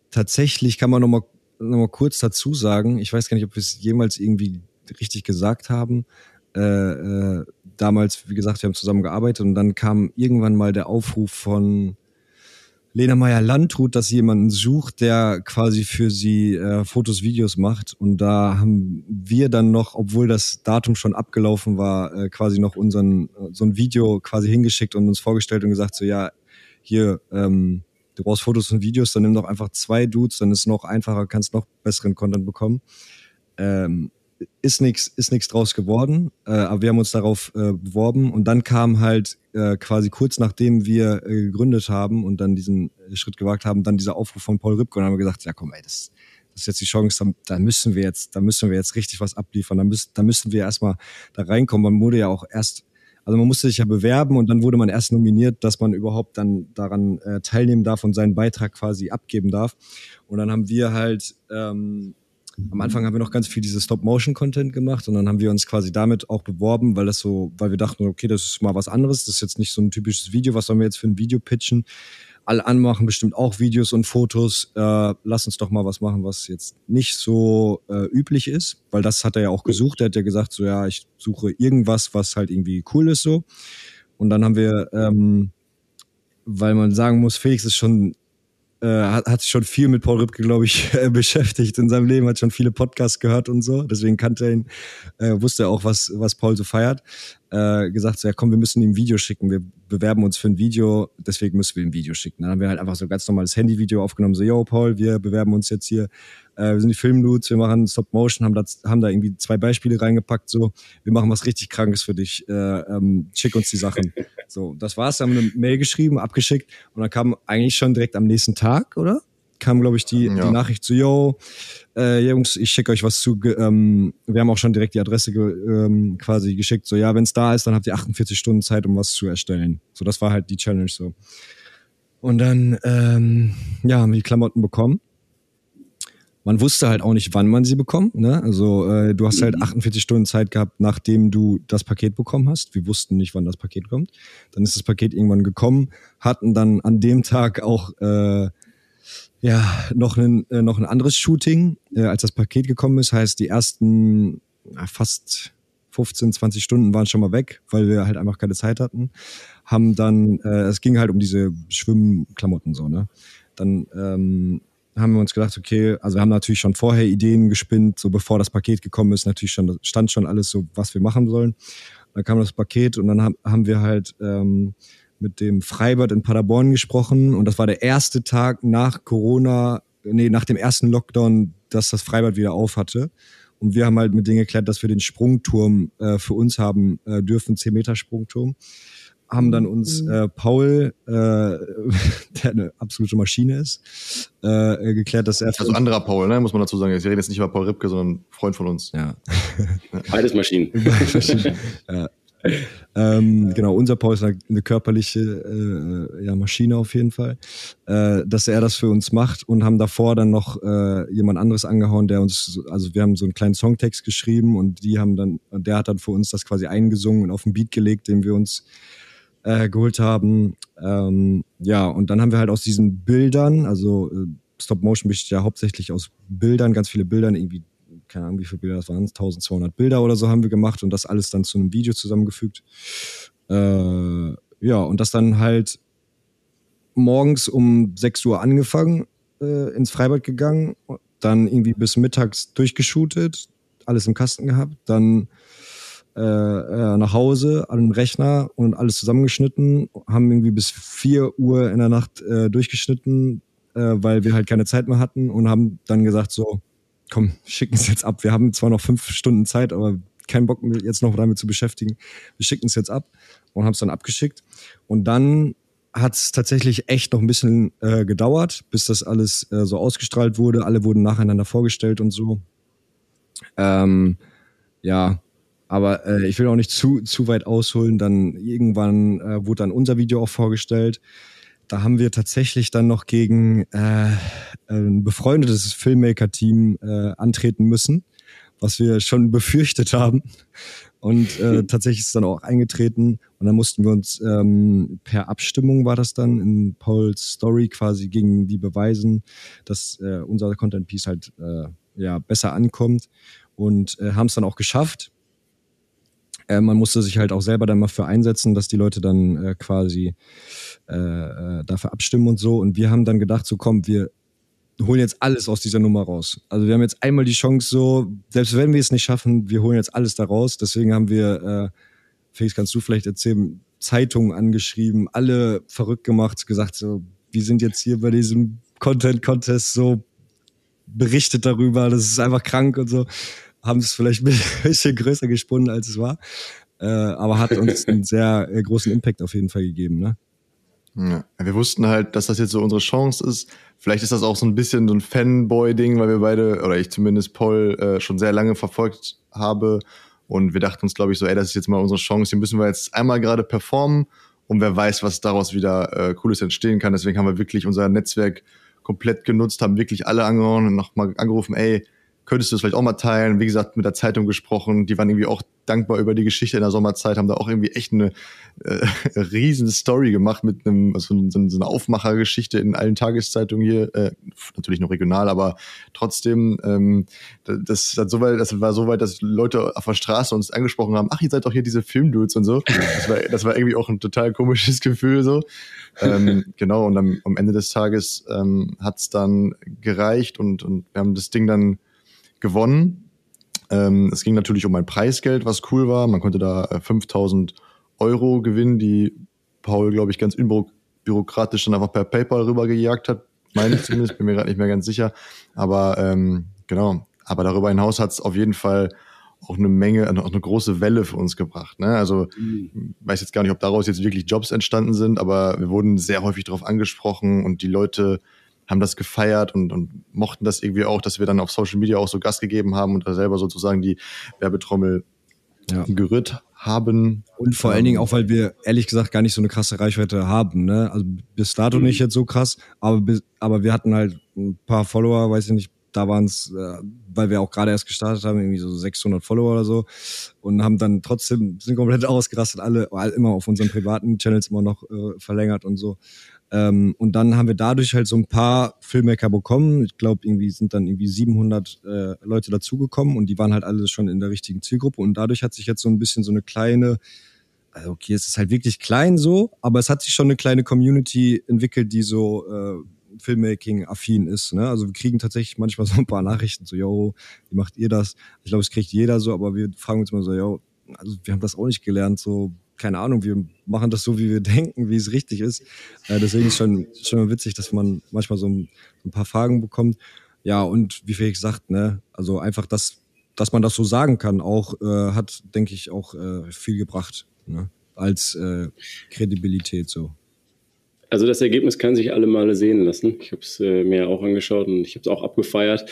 tatsächlich kann man noch mal, noch mal kurz dazu sagen, ich weiß gar nicht, ob wir es jemals irgendwie richtig gesagt haben. Äh, äh, damals, wie gesagt, wir haben zusammen gearbeitet und dann kam irgendwann mal der Aufruf von Lena Meyer-Landrut, dass sie jemanden sucht, der quasi für sie äh, Fotos, Videos macht. Und da haben wir dann noch, obwohl das Datum schon abgelaufen war, äh, quasi noch unseren so ein Video quasi hingeschickt und uns vorgestellt und gesagt so ja hier ähm, du brauchst Fotos und Videos, dann nimm doch einfach zwei Dudes, dann ist es noch einfacher, kannst noch besseren Content bekommen. Ähm, ist nichts ist nichts draus geworden, äh, aber wir haben uns darauf äh, beworben und dann kam halt äh, quasi kurz nachdem wir äh, gegründet haben und dann diesen äh, Schritt gewagt haben, dann dieser Aufruf von Paul Ripke und haben gesagt, ja komm, ey, das, das ist jetzt die Chance, da müssen wir jetzt, da müssen wir jetzt richtig was abliefern, da müssen, da müssen wir erstmal da reinkommen. Man wurde ja auch erst, also man musste sich ja bewerben und dann wurde man erst nominiert, dass man überhaupt dann daran äh, teilnehmen darf und seinen Beitrag quasi abgeben darf. Und dann haben wir halt ähm, am Anfang haben wir noch ganz viel diese Stop-Motion-Content gemacht und dann haben wir uns quasi damit auch beworben, weil das so, weil wir dachten, okay, das ist mal was anderes, das ist jetzt nicht so ein typisches Video, was sollen wir jetzt für ein Video pitchen? Alle anmachen bestimmt auch Videos und Fotos. Äh, lass uns doch mal was machen, was jetzt nicht so äh, üblich ist, weil das hat er ja auch gesucht. Er hat ja gesagt, so ja, ich suche irgendwas, was halt irgendwie cool ist so. Und dann haben wir, ähm, weil man sagen muss, Felix ist schon äh, hat, hat sich schon viel mit Paul Ripke, glaube ich, <laughs> äh, beschäftigt in seinem Leben, hat schon viele Podcasts gehört und so. Deswegen kannte er ihn, äh, wusste er auch, was, was Paul so feiert. Äh, gesagt, so, ja komm, wir müssen ihm ein Video schicken. Wir bewerben uns für ein Video, deswegen müssen wir ihm ein Video schicken. Dann haben wir halt einfach so ein ganz normales Handyvideo aufgenommen, so, yo, Paul, wir bewerben uns jetzt hier. Äh, wir sind die Filmdudes, wir machen Stop Motion, haben da, haben da irgendwie zwei Beispiele reingepackt, so, wir machen was richtig Krankes für dich. Äh, ähm, schick uns die Sachen. <laughs> So, das war's. Dann haben wir eine Mail geschrieben, abgeschickt und dann kam eigentlich schon direkt am nächsten Tag, oder? Kam, glaube ich, die, ja. die Nachricht zu, yo, äh, Jungs, ich schicke euch was zu. Ähm, wir haben auch schon direkt die Adresse ge, ähm, quasi geschickt. So, ja, wenn es da ist, dann habt ihr 48 Stunden Zeit, um was zu erstellen. So, das war halt die Challenge so. Und dann, ähm, ja, haben wir die Klamotten bekommen man wusste halt auch nicht, wann man sie bekommt. Ne? Also äh, du hast halt 48 mhm. Stunden Zeit gehabt, nachdem du das Paket bekommen hast. Wir wussten nicht, wann das Paket kommt. Dann ist das Paket irgendwann gekommen, hatten dann an dem Tag auch äh, ja noch ein äh, noch ein anderes Shooting, äh, als das Paket gekommen ist. Heißt, die ersten äh, fast 15, 20 Stunden waren schon mal weg, weil wir halt einfach keine Zeit hatten. Haben dann, äh, es ging halt um diese Schwimmklamotten so, ne? Dann ähm, haben wir uns gedacht, okay, also wir haben natürlich schon vorher Ideen gespinnt, so bevor das Paket gekommen ist, natürlich schon, stand schon alles so, was wir machen sollen. Dann kam das Paket und dann haben wir halt ähm, mit dem Freibad in Paderborn gesprochen und das war der erste Tag nach Corona, nee, nach dem ersten Lockdown, dass das Freibad wieder auf hatte. Und wir haben halt mit denen geklärt, dass wir den Sprungturm äh, für uns haben äh, dürfen, 10 Meter Sprungturm haben dann uns mhm. äh, Paul, äh, <laughs> der eine absolute Maschine ist, äh, geklärt, dass er. Also anderer Paul, ne, muss man dazu sagen. Ich rede jetzt nicht über Paul Ripke, sondern ein Freund von uns. Ja. <laughs> <laughs> Beides Maschinen. ja. ähm, genau, unser Paul ist eine, eine körperliche äh, ja, Maschine auf jeden Fall, äh, dass er das für uns macht und haben davor dann noch äh, jemand anderes angehauen, der uns, also wir haben so einen kleinen Songtext geschrieben und die haben dann, der hat dann für uns das quasi eingesungen und auf den Beat gelegt, den wir uns äh, geholt haben. Ähm, ja, und dann haben wir halt aus diesen Bildern, also äh, Stop Motion besteht ja hauptsächlich aus Bildern, ganz viele Bildern, irgendwie keine Ahnung, wie viele Bilder das waren, 1200 Bilder oder so haben wir gemacht und das alles dann zu einem Video zusammengefügt. Äh, ja, und das dann halt morgens um 6 Uhr angefangen, äh, ins Freibad gegangen, dann irgendwie bis mittags durchgeshootet, alles im Kasten gehabt, dann äh, äh nach Hause an den Rechner und alles zusammengeschnitten, haben irgendwie bis 4 Uhr in der Nacht äh, durchgeschnitten, äh, weil wir halt keine Zeit mehr hatten und haben dann gesagt so, komm, <laughs> schicken es jetzt ab. Wir haben zwar noch fünf Stunden Zeit, aber keinen Bock jetzt noch damit zu beschäftigen. Wir schicken es jetzt ab und haben es dann abgeschickt. Und dann hat es tatsächlich echt noch ein bisschen äh, gedauert, bis das alles äh, so ausgestrahlt wurde. Alle wurden nacheinander vorgestellt und so. Ähm, ja, aber äh, ich will auch nicht zu, zu weit ausholen. Dann irgendwann äh, wurde dann unser Video auch vorgestellt. Da haben wir tatsächlich dann noch gegen äh, ein befreundetes Filmmaker-Team äh, antreten müssen, was wir schon befürchtet haben. Und äh, <laughs> tatsächlich ist es dann auch eingetreten. Und dann mussten wir uns ähm, per Abstimmung war das dann in Pauls Story quasi gegen die beweisen, dass äh, unser Content Piece halt äh, ja besser ankommt und äh, haben es dann auch geschafft. Äh, man musste sich halt auch selber dann mal für einsetzen, dass die Leute dann äh, quasi äh, äh, dafür abstimmen und so. Und wir haben dann gedacht, so komm, wir holen jetzt alles aus dieser Nummer raus. Also wir haben jetzt einmal die Chance so, selbst wenn wir es nicht schaffen, wir holen jetzt alles da raus. Deswegen haben wir, äh, Felix, kannst du vielleicht erzählen, Zeitungen angeschrieben, alle verrückt gemacht, gesagt so, wir sind jetzt hier bei diesem Content Contest so berichtet darüber, das ist einfach krank und so. Haben es vielleicht <laughs> ein bisschen größer gesponnen, als es war. Äh, aber hat uns einen <laughs> sehr äh, großen Impact auf jeden Fall gegeben, ne? Ja. Wir wussten halt, dass das jetzt so unsere Chance ist. Vielleicht ist das auch so ein bisschen so ein Fanboy-Ding, weil wir beide, oder ich zumindest Paul, äh, schon sehr lange verfolgt habe. Und wir dachten uns, glaube ich, so, ey, das ist jetzt mal unsere Chance. Hier müssen wir jetzt einmal gerade performen und wer weiß, was daraus wieder äh, Cooles entstehen kann. Deswegen haben wir wirklich unser Netzwerk komplett genutzt, haben wirklich alle angehauen und nochmal angerufen, ey, könntest du es vielleicht auch mal teilen? Wie gesagt, mit der Zeitung gesprochen, die waren irgendwie auch dankbar über die Geschichte in der Sommerzeit, haben da auch irgendwie echt eine äh, <laughs> riesen Story gemacht mit einem, also so, so eine Aufmachergeschichte in allen Tageszeitungen hier, äh, natürlich noch regional, aber trotzdem, ähm, das, das, so weit, das war so weit, dass Leute auf der Straße uns angesprochen haben, ach, ihr seid doch hier diese Filmdudes und so. Das war, das war irgendwie auch ein total komisches <laughs> Gefühl so. ähm, genau, und am, am Ende des Tages ähm, hat es dann gereicht und, und wir haben das Ding dann gewonnen. Ähm, es ging natürlich um ein Preisgeld, was cool war. Man konnte da äh, 5000 Euro gewinnen, die Paul, glaube ich, ganz unbürokratisch dann einfach per PayPal rübergejagt hat. Meine ich zumindest, bin mir gerade nicht mehr ganz sicher. Aber ähm, genau, aber darüber hinaus hat es auf jeden Fall auch eine Menge, auch eine große Welle für uns gebracht. Ne? Also mhm. weiß jetzt gar nicht, ob daraus jetzt wirklich Jobs entstanden sind, aber wir wurden sehr häufig darauf angesprochen und die Leute haben das gefeiert und, und mochten das irgendwie auch, dass wir dann auf Social Media auch so Gas gegeben haben und da selber sozusagen die Werbetrommel ja. gerührt haben. Und vor allen Dingen auch, weil wir ehrlich gesagt gar nicht so eine krasse Reichweite haben. Ne? Also bis dato mhm. nicht jetzt so krass, aber, bis, aber wir hatten halt ein paar Follower, weiß ich nicht, da waren es, äh, weil wir auch gerade erst gestartet haben, irgendwie so 600 Follower oder so und haben dann trotzdem, sind komplett <laughs> ausgerastet, alle, immer auf unseren privaten Channels immer noch äh, verlängert und so. Ähm, und dann haben wir dadurch halt so ein paar Filmmaker bekommen. Ich glaube, irgendwie sind dann irgendwie 700 äh, Leute dazugekommen und die waren halt alle schon in der richtigen Zielgruppe. Und dadurch hat sich jetzt so ein bisschen so eine kleine, also okay, es ist halt wirklich klein so, aber es hat sich schon eine kleine Community entwickelt, die so äh, Filmmaking-affin ist. Ne? Also wir kriegen tatsächlich manchmal so ein paar Nachrichten, so, yo, wie macht ihr das? Ich glaube, es kriegt jeder so, aber wir fragen uns mal so, yo, also wir haben das auch nicht gelernt, so keine Ahnung, wir machen das so, wie wir <laughs> denken, wie es richtig ist. Äh, deswegen ist schon schon witzig, dass man manchmal so ein, ein, paar Fragen bekommt. Ja, und wie Felix sagt, ne, also einfach das, dass man das so sagen kann, auch äh, hat, denke ich, auch äh, viel gebracht, ne? als äh, Kredibilität so. Also das Ergebnis kann sich alle Male sehen lassen. Ich habe es äh, mir auch angeschaut und ich habe es auch abgefeiert.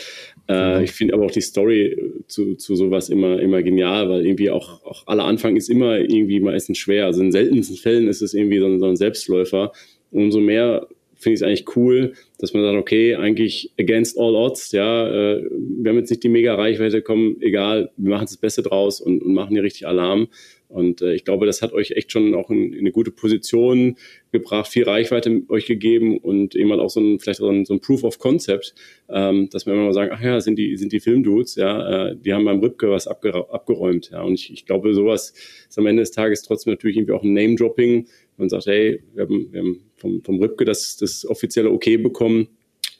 Äh, mhm. Ich finde aber auch die Story zu, zu sowas immer, immer genial, weil irgendwie auch, auch aller Anfang ist immer irgendwie meistens schwer. Also in seltensten Fällen ist es irgendwie so ein, so ein Selbstläufer. umso mehr finde ich es eigentlich cool, dass man sagt, okay, eigentlich against all odds, ja, äh, wir haben jetzt nicht die mega Reichweite, komm, egal, wir machen das Beste draus und, und machen hier richtig Alarm. Und äh, ich glaube, das hat euch echt schon auch in, in, eine gute Position gebracht, viel Reichweite euch gegeben und eben halt auch so ein, vielleicht so ein, so ein Proof of Concept, ähm, dass wir immer mal sagen, ach ja, sind die, sind die Filmdudes, ja, äh, die haben beim Rübke was abgeräumt, ja. Und ich, ich glaube, sowas ist am Ende des Tages trotzdem natürlich irgendwie auch ein Name-Dropping. Man sagt, hey, wir haben, wir haben vom, vom Rübke das, das offizielle Okay bekommen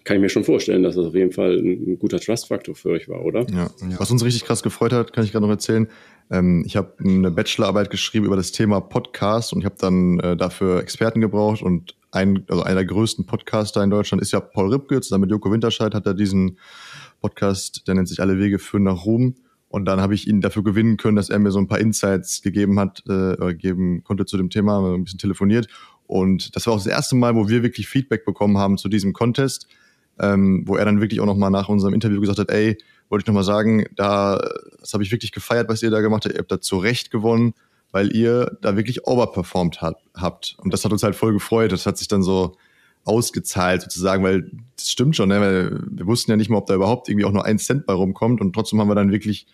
kann ich mir schon vorstellen, dass das auf jeden Fall ein, ein guter Trust-Faktor für euch war, oder? Ja. Was uns richtig krass gefreut hat, kann ich gerade noch erzählen. Ähm, ich habe eine Bachelorarbeit geschrieben über das Thema Podcast und ich habe dann äh, dafür Experten gebraucht und ein, also einer der größten Podcaster in Deutschland ist ja Paul Ripke, zusammen mit Joko Winterscheid hat er diesen Podcast, der nennt sich Alle Wege führen nach Ruhm. Und dann habe ich ihn dafür gewinnen können, dass er mir so ein paar Insights gegeben hat, äh, geben konnte zu dem Thema, ein bisschen telefoniert. Und das war auch das erste Mal, wo wir wirklich Feedback bekommen haben zu diesem Contest ähm, wo er dann wirklich auch nochmal nach unserem Interview gesagt hat, ey, wollte ich nochmal sagen, da, das habe ich wirklich gefeiert, was ihr da gemacht habt. Ihr habt da zu Recht gewonnen, weil ihr da wirklich overperformed hat, habt. Und das hat uns halt voll gefreut. Das hat sich dann so ausgezahlt sozusagen, weil das stimmt schon, ne? weil wir wussten ja nicht mal, ob da überhaupt irgendwie auch nur ein Cent bei rumkommt und trotzdem haben wir dann wirklich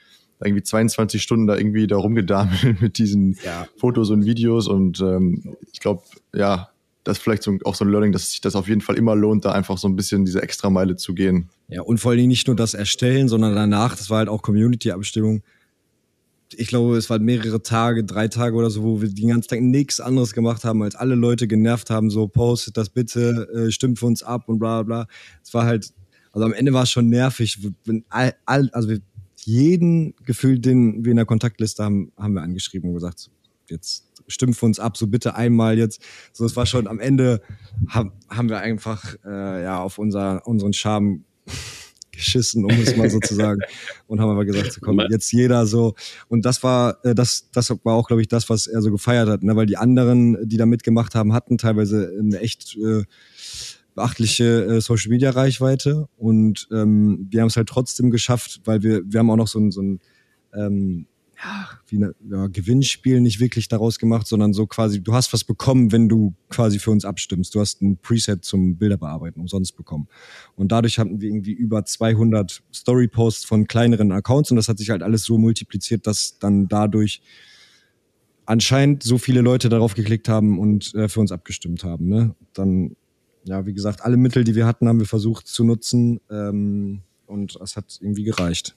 irgendwie 22 Stunden da irgendwie da rumgedamelt <laughs> mit diesen ja. Fotos und Videos und ähm, ich glaube, ja, das ist vielleicht so, auch so ein Learning, dass sich das auf jeden Fall immer lohnt, da einfach so ein bisschen diese Extrameile zu gehen. Ja, und vor allen Dingen nicht nur das Erstellen, sondern danach, das war halt auch Community-Abstimmung. Ich glaube, es waren mehrere Tage, drei Tage oder so, wo wir den ganzen Tag nichts anderes gemacht haben, als alle Leute genervt haben, so postet das bitte, äh, stimmt für uns ab und bla bla. Es war halt, also am Ende war es schon nervig, wenn all, all, also wir, jeden gefühlt, den wir in der Kontaktliste haben, haben wir angeschrieben und gesagt, jetzt stimmt für uns ab, so bitte einmal jetzt. So, es war schon am Ende, haben, haben wir einfach äh, ja auf unser, unseren Charme geschissen, um es mal so zu sagen. <laughs> Und haben aber gesagt, so, komm, jetzt jeder so. Und das war, äh, das, das war auch, glaube ich, das, was er so gefeiert hat, ne? weil die anderen, die da mitgemacht haben, hatten teilweise eine echt äh, beachtliche äh, Social Media Reichweite und ähm, wir haben es halt trotzdem geschafft, weil wir wir haben auch noch so ein, so ein ähm, ja, wie eine ja, Gewinnspiel nicht wirklich daraus gemacht, sondern so quasi, du hast was bekommen, wenn du quasi für uns abstimmst. Du hast ein Preset zum Bilderbearbeiten umsonst bekommen. Und dadurch hatten wir irgendwie über 200 Story-Posts von kleineren Accounts und das hat sich halt alles so multipliziert, dass dann dadurch anscheinend so viele Leute darauf geklickt haben und äh, für uns abgestimmt haben. Ne? Dann, ja, wie gesagt, alle Mittel, die wir hatten, haben wir versucht zu nutzen ähm, und es hat irgendwie gereicht.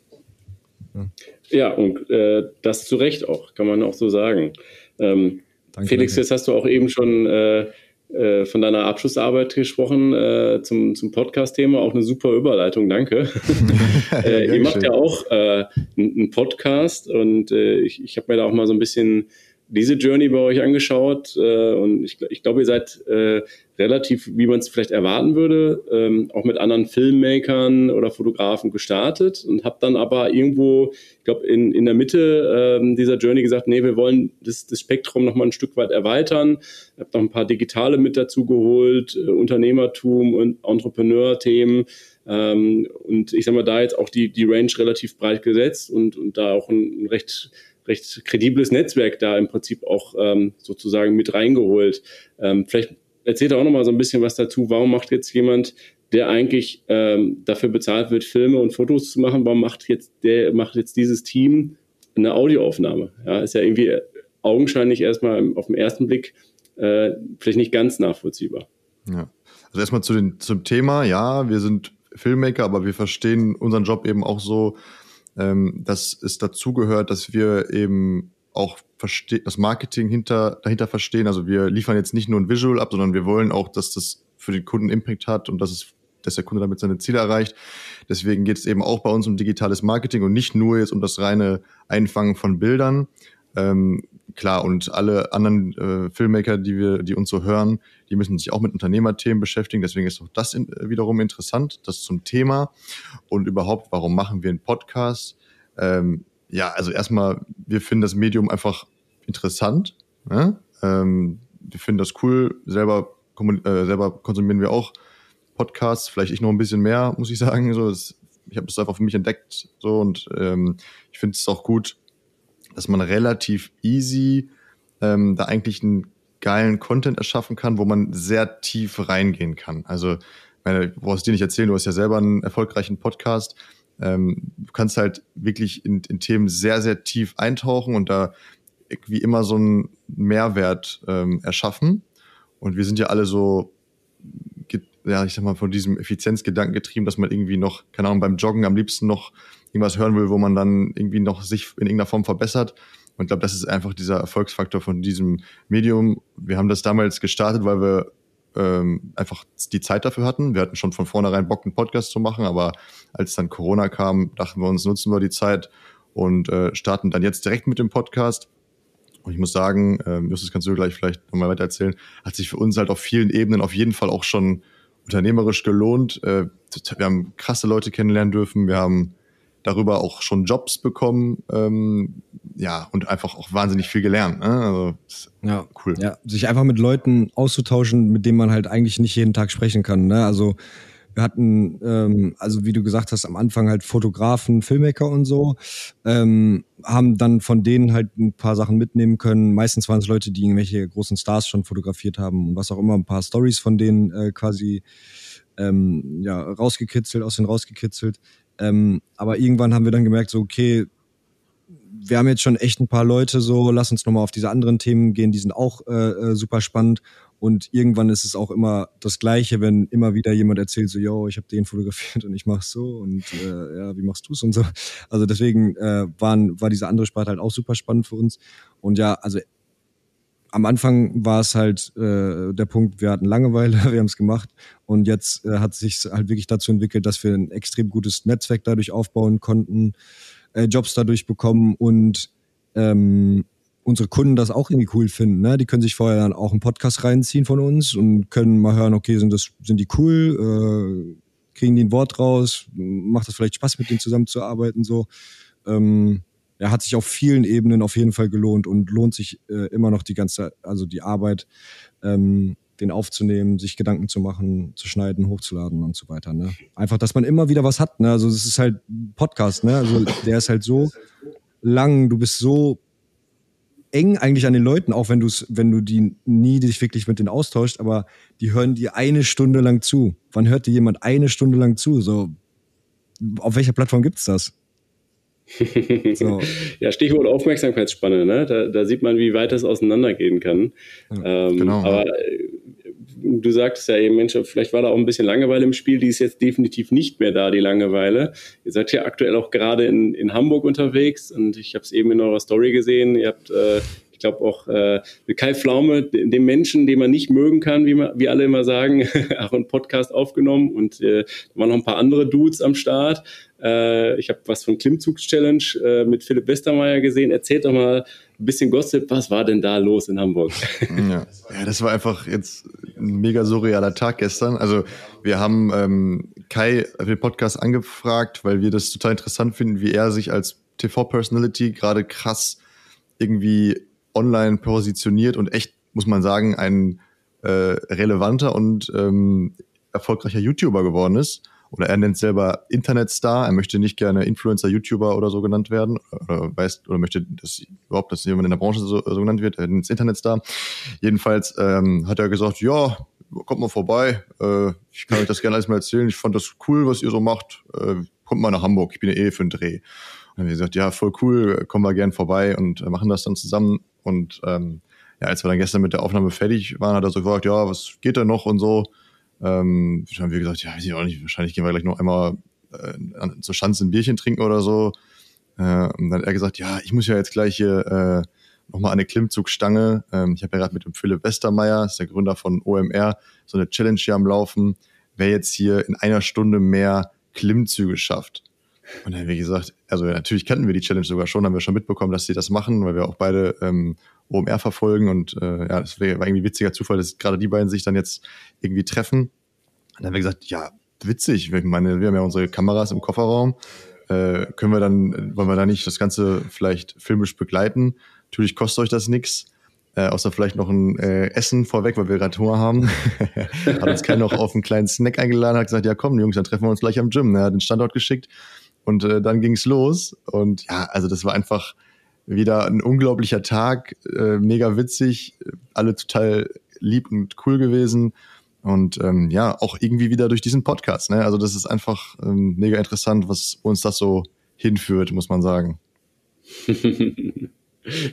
Ja, und äh, das zu Recht auch, kann man auch so sagen. Ähm, danke, Felix, danke. jetzt hast du auch eben schon äh, äh, von deiner Abschlussarbeit gesprochen äh, zum, zum Podcast-Thema. Auch eine super Überleitung, danke. <laughs> äh, ihr macht ja auch einen Podcast und ich, ich habe mir da auch mal so ein bisschen diese Journey bei euch angeschaut äh, und ich, ich glaube, ihr seid äh, relativ, wie man es vielleicht erwarten würde, ähm, auch mit anderen Filmmakern oder Fotografen gestartet und habt dann aber irgendwo, ich glaube, in, in der Mitte ähm, dieser Journey gesagt, nee, wir wollen das, das Spektrum noch mal ein Stück weit erweitern. Habt noch ein paar Digitale mit dazu geholt, äh, Unternehmertum und Entrepreneur-Themen. Ähm, und ich sag mal, da jetzt auch die, die Range relativ breit gesetzt und, und da auch ein, ein recht recht kredibles Netzwerk da im Prinzip auch ähm, sozusagen mit reingeholt. Ähm, vielleicht erzählt er auch noch mal so ein bisschen was dazu. Warum macht jetzt jemand, der eigentlich ähm, dafür bezahlt wird, Filme und Fotos zu machen, warum macht jetzt der macht jetzt dieses Team eine Audioaufnahme? Ja, ist ja irgendwie augenscheinlich erstmal auf den ersten Blick äh, vielleicht nicht ganz nachvollziehbar. Ja. Also erstmal zu den, zum Thema, ja, wir sind Filmmaker, aber wir verstehen unseren Job eben auch so, ähm, dass es dazugehört, dass wir eben auch das Marketing hinter, dahinter verstehen. Also wir liefern jetzt nicht nur ein Visual ab, sondern wir wollen auch, dass das für den Kunden Impact hat und dass es dass der Kunde damit seine Ziele erreicht. Deswegen geht es eben auch bei uns um digitales Marketing und nicht nur jetzt um das reine Einfangen von Bildern. Ähm, klar, und alle anderen äh, Filmmaker, die wir, die uns so hören, die müssen sich auch mit Unternehmerthemen beschäftigen. Deswegen ist auch das in, äh, wiederum interessant, das zum Thema. Und überhaupt, warum machen wir einen Podcast? Ähm, ja, also erstmal, wir finden das Medium einfach interessant. Ne? Ähm, wir finden das cool, selber äh, selber konsumieren wir auch Podcasts, vielleicht ich noch ein bisschen mehr, muss ich sagen. So, das, ich habe das einfach für mich entdeckt so und ähm, ich finde es auch gut, dass man relativ easy ähm, da eigentlich einen geilen Content erschaffen kann, wo man sehr tief reingehen kann. Also, meine, du brauchst dir nicht erzählen, du hast ja selber einen erfolgreichen Podcast. Ähm, du kannst halt wirklich in, in Themen sehr, sehr tief eintauchen und da wie immer so einen Mehrwert ähm, erschaffen. Und wir sind ja alle so, ja, ich sag mal, von diesem Effizienzgedanken getrieben, dass man irgendwie noch, keine Ahnung, beim Joggen am liebsten noch irgendwas hören will, wo man dann irgendwie noch sich in irgendeiner Form verbessert. Und ich glaube, das ist einfach dieser Erfolgsfaktor von diesem Medium. Wir haben das damals gestartet, weil wir ähm, einfach die Zeit dafür hatten. Wir hatten schon von vornherein Bock, einen Podcast zu machen, aber als dann Corona kam, dachten wir uns, nutzen wir die Zeit und äh, starten dann jetzt direkt mit dem Podcast. Und ich muss sagen, ähm, Justus, kannst du gleich vielleicht nochmal weiter erzählen, hat sich für uns halt auf vielen Ebenen auf jeden Fall auch schon unternehmerisch gelohnt. Äh, wir haben krasse Leute kennenlernen dürfen. Wir haben darüber auch schon Jobs bekommen, ähm, ja, und einfach auch wahnsinnig viel gelernt. Ne? Also, ja, cool. Ja, sich einfach mit Leuten auszutauschen, mit denen man halt eigentlich nicht jeden Tag sprechen kann. Ne? Also wir hatten, ähm, also wie du gesagt hast, am Anfang halt Fotografen, Filmmaker und so, ähm, haben dann von denen halt ein paar Sachen mitnehmen können. Meistens waren es Leute, die irgendwelche großen Stars schon fotografiert haben und was auch immer, ein paar Stories von denen äh, quasi ähm, ja, rausgekitzelt, aus denen rausgekitzelt. Ähm, aber irgendwann haben wir dann gemerkt, so, okay, wir haben jetzt schon echt ein paar Leute so, lass uns nochmal auf diese anderen Themen gehen, die sind auch äh, äh, super spannend. Und irgendwann ist es auch immer das Gleiche, wenn immer wieder jemand erzählt, so, yo, ich habe den fotografiert und ich mach's so und äh, ja, wie machst du's und so. Also deswegen äh, waren, war diese andere Sparte halt auch super spannend für uns. Und ja, also am Anfang war es halt äh, der Punkt, wir hatten Langeweile, <laughs> wir haben es gemacht und jetzt äh, hat sich halt wirklich dazu entwickelt, dass wir ein extrem gutes Netzwerk dadurch aufbauen konnten, äh, Jobs dadurch bekommen und ähm, unsere Kunden das auch irgendwie cool finden. Ne? Die können sich vorher dann auch einen Podcast reinziehen von uns und können mal hören, okay, sind das sind die cool, äh, kriegen die ein Wort raus, macht das vielleicht Spaß mit denen zusammenzuarbeiten so. Ähm, ja, hat sich auf vielen Ebenen auf jeden Fall gelohnt und lohnt sich äh, immer noch die ganze, also die Arbeit, ähm, den aufzunehmen, sich Gedanken zu machen, zu schneiden, hochzuladen und so weiter. Ne? Einfach, dass man immer wieder was hat. Ne? Also es ist halt ein Podcast, ne? Also der ist halt so lang, du bist so eng eigentlich an den Leuten, auch wenn du wenn du die nie dich wirklich mit denen austauscht, aber die hören dir eine Stunde lang zu. Wann hört dir jemand eine Stunde lang zu? So, auf welcher Plattform gibt's das? So. <laughs> ja, Stichwort Aufmerksamkeitsspanne, ne? Da, da, sieht man, wie weit das auseinandergehen kann. Ja, ähm, genau. Aber du sagtest ja eben, Mensch, vielleicht war da auch ein bisschen Langeweile im Spiel, die ist jetzt definitiv nicht mehr da, die Langeweile. Ihr seid ja aktuell auch gerade in, in Hamburg unterwegs und ich habe es eben in eurer Story gesehen. Ihr habt äh, ich glaube auch äh, mit Kai Pflaume, dem Menschen, den man nicht mögen kann, wie, man, wie alle immer sagen, <laughs> auch einen Podcast aufgenommen und äh, da waren noch ein paar andere Dudes am Start. Äh, ich habe was von Klimmzugs-Challenge äh, mit Philipp Westermeier gesehen. Erzählt doch mal ein bisschen Gossip, was war denn da los in Hamburg? Ja, <laughs> ja das war einfach jetzt ein mega surrealer Tag gestern. Also wir haben ähm, Kai für den Podcast angefragt, weil wir das total interessant finden, wie er sich als TV-Personality gerade krass irgendwie online positioniert und echt, muss man sagen, ein äh, relevanter und ähm, erfolgreicher YouTuber geworden ist. Oder er nennt selber Internetstar. Er möchte nicht gerne Influencer, YouTuber oder so genannt werden. Oder weiß, oder möchte dass überhaupt, dass jemand in der Branche so, so genannt wird. Er nennt es Internetstar. Jedenfalls ähm, hat er gesagt, ja, kommt mal vorbei. Äh, ich kann euch das gerne alles mal erzählen. Ich fand das cool, was ihr so macht. Äh, kommt mal nach Hamburg. Ich bin ja eh für einen Dreh. Und dann haben wir gesagt, ja, voll cool, kommen wir gern vorbei und äh, machen das dann zusammen. Und ähm, ja, als wir dann gestern mit der Aufnahme fertig waren, hat er so gefragt, ja, was geht denn noch und so. Ähm, haben wir gesagt, ja, weiß ich auch nicht, wahrscheinlich gehen wir gleich noch einmal äh, zur Schanze ein Bierchen trinken oder so. Äh, und dann hat er gesagt, ja, ich muss ja jetzt gleich hier äh, nochmal eine Klimmzugstange. Ähm, ich habe ja gerade mit dem Philipp Westermeier, ist der Gründer von OMR, so eine Challenge hier am Laufen, wer jetzt hier in einer Stunde mehr Klimmzüge schafft. Und dann wir gesagt, also natürlich kannten wir die Challenge sogar schon, haben wir schon mitbekommen, dass sie das machen, weil wir auch beide ähm, OMR verfolgen und äh, ja, das war irgendwie witziger Zufall, dass gerade die beiden sich dann jetzt irgendwie treffen. Und dann haben wir gesagt, ja, witzig, ich meine, wir haben ja unsere Kameras im Kofferraum, äh, können wir dann, wollen wir da nicht das Ganze vielleicht filmisch begleiten? Natürlich kostet euch das nichts. äh, außer vielleicht noch ein äh, Essen vorweg, weil wir gerade Hunger haben. <laughs> hat uns keiner noch auf einen kleinen Snack eingeladen, hat gesagt, ja komm Jungs, dann treffen wir uns gleich am Gym. Er hat den Standort geschickt und äh, dann ging's los. Und ja, also das war einfach wieder ein unglaublicher Tag, äh, mega witzig, alle total lieb und cool gewesen. Und ähm, ja, auch irgendwie wieder durch diesen Podcast. Ne? Also das ist einfach ähm, mega interessant, was uns das so hinführt, muss man sagen. <laughs>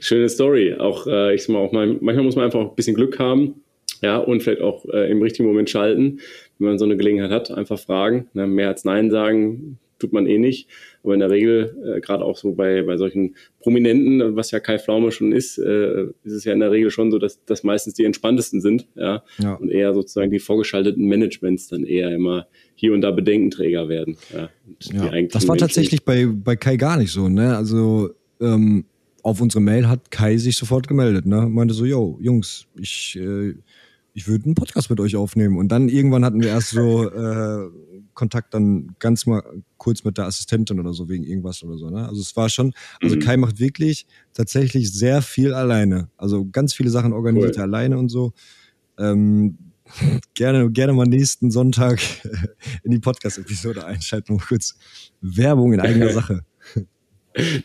Schöne Story. Auch, äh, ich sag mal, auch mal, manchmal muss man einfach ein bisschen Glück haben. Ja, und vielleicht auch äh, im richtigen Moment schalten, wenn man so eine Gelegenheit hat, einfach fragen. Ne? Mehr als Nein sagen tut man eh nicht. Aber in der Regel, äh, gerade auch so bei, bei solchen Prominenten, was ja Kai Pflaume schon ist, äh, ist es ja in der Regel schon so, dass das meistens die entspanntesten sind. Ja? ja. Und eher sozusagen die vorgeschalteten Managements dann eher immer hier und da Bedenkenträger werden. Ja? ja das war tatsächlich bei, bei Kai gar nicht so. Ne? Also ähm, auf unsere Mail hat Kai sich sofort gemeldet, ne? Meinte so, yo, Jungs, ich, äh, ich würde einen Podcast mit euch aufnehmen. Und dann irgendwann hatten wir erst so <laughs> äh, Kontakt dann ganz mal kurz mit der Assistentin oder so wegen irgendwas oder so. Ne? Also es war schon, also mhm. Kai macht wirklich tatsächlich sehr viel alleine. Also ganz viele Sachen organisiert cool. alleine und so. Ähm, <laughs> gerne, gerne mal nächsten Sonntag <laughs> in die Podcast-Episode einschalten, um kurz Werbung in eigener Sache.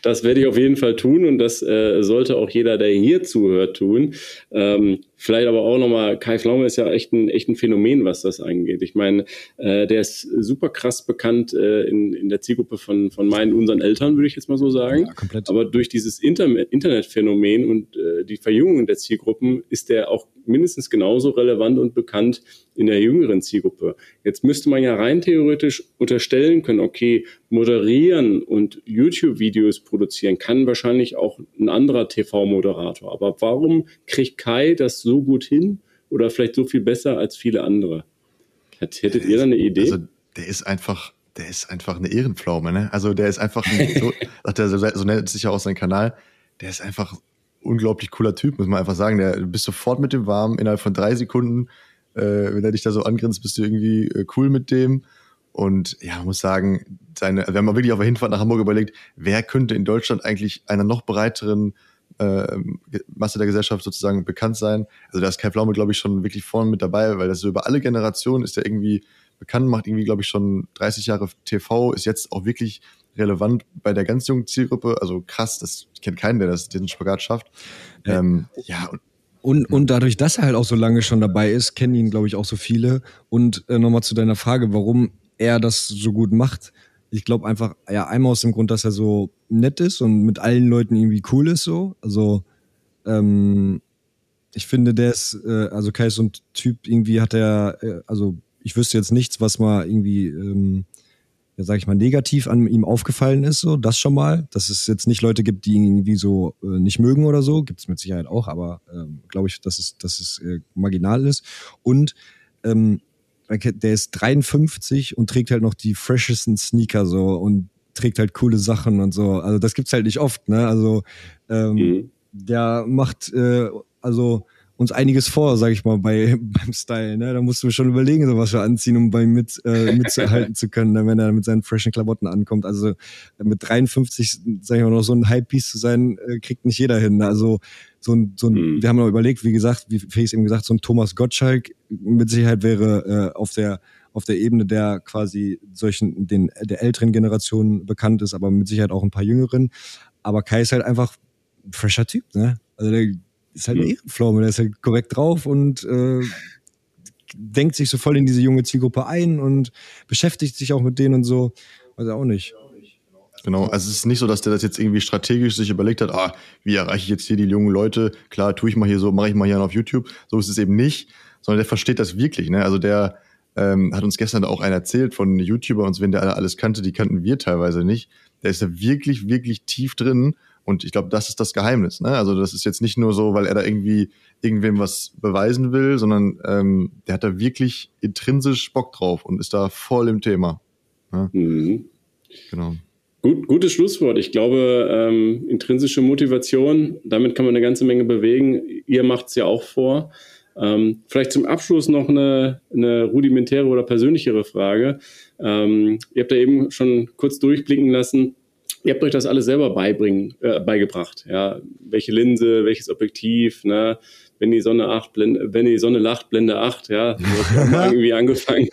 Das werde ich auf jeden Fall tun und das äh, sollte auch jeder, der hier zuhört, tun. Ähm, Vielleicht aber auch nochmal, Kai Pflaume ist ja echt ein, echt ein Phänomen, was das angeht. Ich meine, äh, der ist super krass bekannt äh, in, in der Zielgruppe von, von meinen, unseren Eltern, würde ich jetzt mal so sagen. Ja, komplett. Aber durch dieses Inter Internetphänomen und äh, die Verjüngung der Zielgruppen ist der auch mindestens genauso relevant und bekannt in der jüngeren Zielgruppe. Jetzt müsste man ja rein theoretisch unterstellen können, okay, moderieren und YouTube-Videos produzieren kann wahrscheinlich auch ein anderer TV-Moderator. Aber warum kriegt Kai das so gut hin oder vielleicht so viel besser als viele andere. Hättet ihr da eine Idee? Also, der ist einfach, der ist einfach eine Ehrenpflaume, ne? Also, der ist einfach, ein, so, <laughs> er, so, so nennt sich ja auch sein Kanal. Der ist einfach unglaublich cooler Typ, muss man einfach sagen. Der, du bist sofort mit dem warm, innerhalb von drei Sekunden. Äh, wenn er dich da so angrinst, bist du irgendwie äh, cool mit dem. Und ja, man muss sagen, seine, wir haben mal wirklich auf der Hinfahrt nach Hamburg überlegt, wer könnte in Deutschland eigentlich einer noch breiteren äh, Masse der Gesellschaft sozusagen bekannt sein. Also da ist Kai Pflaume, glaube ich, schon wirklich vorne mit dabei, weil das so über alle Generationen ist er irgendwie bekannt, macht irgendwie, glaube ich, schon 30 Jahre TV, ist jetzt auch wirklich relevant bei der ganz jungen Zielgruppe. Also krass, das, ich kenne keinen, der das, den Spagat schafft. Ähm, ja, und und, und dadurch, dass er halt auch so lange schon dabei ist, kennen ihn, glaube ich, auch so viele. Und äh, nochmal zu deiner Frage, warum er das so gut macht. Ich glaube einfach, ja, einmal aus dem Grund, dass er so nett ist und mit allen Leuten irgendwie cool ist so. Also ähm, ich finde, der ist, äh, also Kai ist so ein Typ, irgendwie hat er, äh, also ich wüsste jetzt nichts, was mal irgendwie, ähm, ja, sag ich mal, negativ an ihm aufgefallen ist, so, das schon mal. Dass es jetzt nicht Leute gibt, die ihn irgendwie so äh, nicht mögen oder so, gibt es mit Sicherheit auch, aber ähm, glaube ich, dass es, dass es äh, marginal ist. Und ähm, der ist 53 und trägt halt noch die freshesten Sneaker so und trägt halt coole Sachen und so. Also das gibt's halt nicht oft, ne? Also ähm, mhm. der macht äh, also uns einiges vor, sag ich mal, bei <laughs> beim Style. Ne? Da musst du schon überlegen, so was wir anziehen, um bei mit äh, mitzuhalten zu können, ne? wenn er mit seinen freshen Klamotten ankommt. Also mit 53, sag ich mal, noch so ein Hype-Piece zu sein, äh, kriegt nicht jeder hin. Also so ein, so ein mhm. wir haben noch überlegt, wie gesagt, wie Felix eben gesagt, so ein Thomas Gottschalk mit Sicherheit wäre äh, auf der auf der Ebene der quasi solchen, den, der älteren Generation bekannt ist, aber mit Sicherheit auch ein paar jüngeren. Aber Kai ist halt einfach ein fresher Typ, ne? Also der ist halt eine Ehrenpflaume, der ist halt korrekt drauf und äh, denkt sich so voll in diese junge Zielgruppe ein und beschäftigt sich auch mit denen und so. Weiß er auch nicht. Genau, also es ist nicht so, dass der das jetzt irgendwie strategisch sich überlegt hat, ah, wie erreiche ich jetzt hier die jungen Leute? Klar, tue ich mal hier so, mache ich mal hier auf YouTube. So ist es eben nicht, sondern der versteht das wirklich. Ne? Also der ähm, hat uns gestern auch einer erzählt von YouTuber und wenn der alles kannte, die kannten wir teilweise nicht. Der ist da wirklich, wirklich tief drin und ich glaube, das ist das Geheimnis. Ne? Also das ist jetzt nicht nur so, weil er da irgendwie irgendwem was beweisen will, sondern ähm, der hat da wirklich intrinsisch Bock drauf und ist da voll im Thema. Ne? Mhm. Genau. Gut, gutes Schlusswort. Ich glaube, ähm, intrinsische Motivation, damit kann man eine ganze Menge bewegen. Ihr macht es ja auch vor. Ähm, vielleicht zum Abschluss noch eine, eine rudimentäre oder persönlichere Frage. Ähm, ihr habt da eben schon kurz durchblicken lassen, ihr habt euch das alles selber beibringen, äh, beigebracht. Ja, welche Linse, welches Objektiv, ne? Wenn die Sonne acht, blende, wenn die Sonne lacht, blende acht, ja, <laughs> irgendwie angefangen,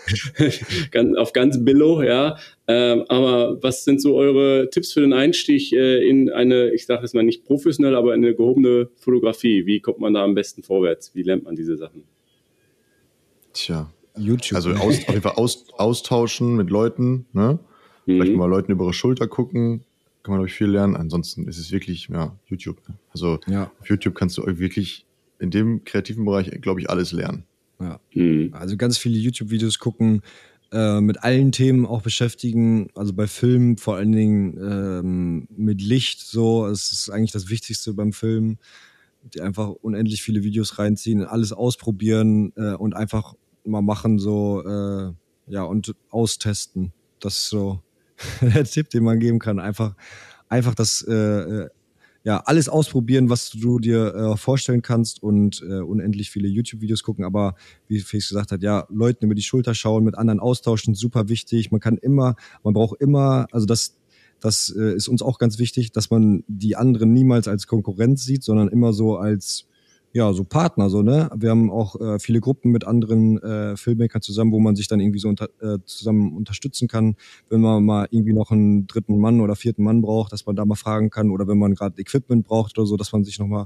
<laughs> auf ganz Billo, ja. Ähm, aber was sind so eure Tipps für den Einstieg äh, in eine, ich sage jetzt mal nicht professionell, aber in eine gehobene Fotografie? Wie kommt man da am besten vorwärts? Wie lernt man diese Sachen? Tja, YouTube. Also aus, auf jeden Fall aus, austauschen mit Leuten, ne? Vielleicht mhm. mal Leuten über ihre Schulter gucken, kann man, glaube ich, viel lernen. Ansonsten ist es wirklich, ja, YouTube. Ne? Also ja. auf YouTube kannst du wirklich in dem kreativen Bereich, glaube ich, alles lernen. Ja. Mhm. Also ganz viele YouTube-Videos gucken, äh, mit allen Themen auch beschäftigen. Also bei Filmen vor allen Dingen ähm, mit Licht so. Es ist eigentlich das Wichtigste beim Film. Die einfach unendlich viele Videos reinziehen, alles ausprobieren äh, und einfach mal machen so äh, ja und austesten. Das ist so <laughs> der Tipp, den man geben kann. Einfach einfach das äh, äh ja, alles ausprobieren, was du dir äh, vorstellen kannst und äh, unendlich viele YouTube-Videos gucken. Aber wie Felix gesagt hat, ja, Leuten über die Schulter schauen, mit anderen austauschen, super wichtig. Man kann immer, man braucht immer, also das, das äh, ist uns auch ganz wichtig, dass man die anderen niemals als Konkurrenz sieht, sondern immer so als ja, so Partner, so, ne? Wir haben auch äh, viele Gruppen mit anderen äh, Filmmakern zusammen, wo man sich dann irgendwie so unter, äh, zusammen unterstützen kann, wenn man mal irgendwie noch einen dritten Mann oder vierten Mann braucht, dass man da mal fragen kann oder wenn man gerade Equipment braucht oder so, dass man sich nochmal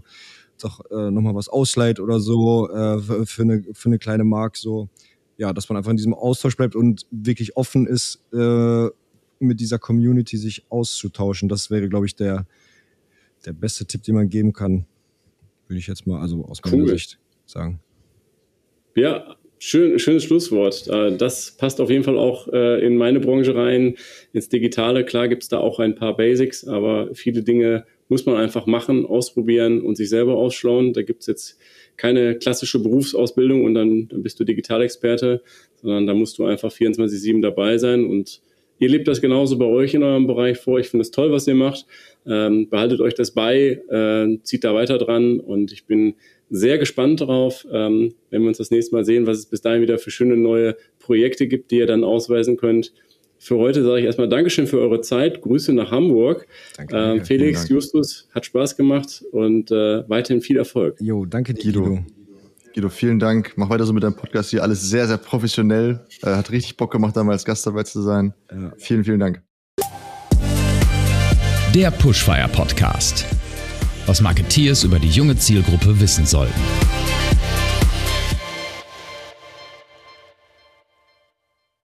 doch, äh, noch mal was ausleiht oder so äh, für, eine, für eine kleine Mark, so. Ja, dass man einfach in diesem Austausch bleibt und wirklich offen ist, äh, mit dieser Community sich auszutauschen. Das wäre, glaube ich, der, der beste Tipp, den man geben kann würde ich jetzt mal also aus meiner cool. Sicht sagen. Ja, schön, schönes Schlusswort. Äh, das passt auf jeden Fall auch äh, in meine Branche rein, ins Digitale. Klar gibt es da auch ein paar Basics, aber viele Dinge muss man einfach machen, ausprobieren und sich selber ausschlauen. Da gibt es jetzt keine klassische Berufsausbildung und dann, dann bist du Digitalexperte, sondern da musst du einfach 24-7 dabei sein und ihr lebt das genauso bei euch in eurem Bereich vor. Ich finde es toll, was ihr macht. Ähm, behaltet euch das bei, äh, zieht da weiter dran und ich bin sehr gespannt darauf, ähm, wenn wir uns das nächste Mal sehen, was es bis dahin wieder für schöne neue Projekte gibt, die ihr dann ausweisen könnt. Für heute sage ich erstmal Dankeschön für eure Zeit. Grüße nach Hamburg. Danke, ähm, Felix. Justus, hat Spaß gemacht und äh, weiterhin viel Erfolg. Jo, danke Guido. Guido. Guido, vielen Dank. Mach weiter so mit deinem Podcast hier. Alles sehr, sehr professionell. Äh, hat richtig Bock gemacht, da mal als Gast dabei zu sein. Ja. Vielen, vielen Dank. Der Pushfire Podcast. Was Marketeers über die junge Zielgruppe wissen sollten.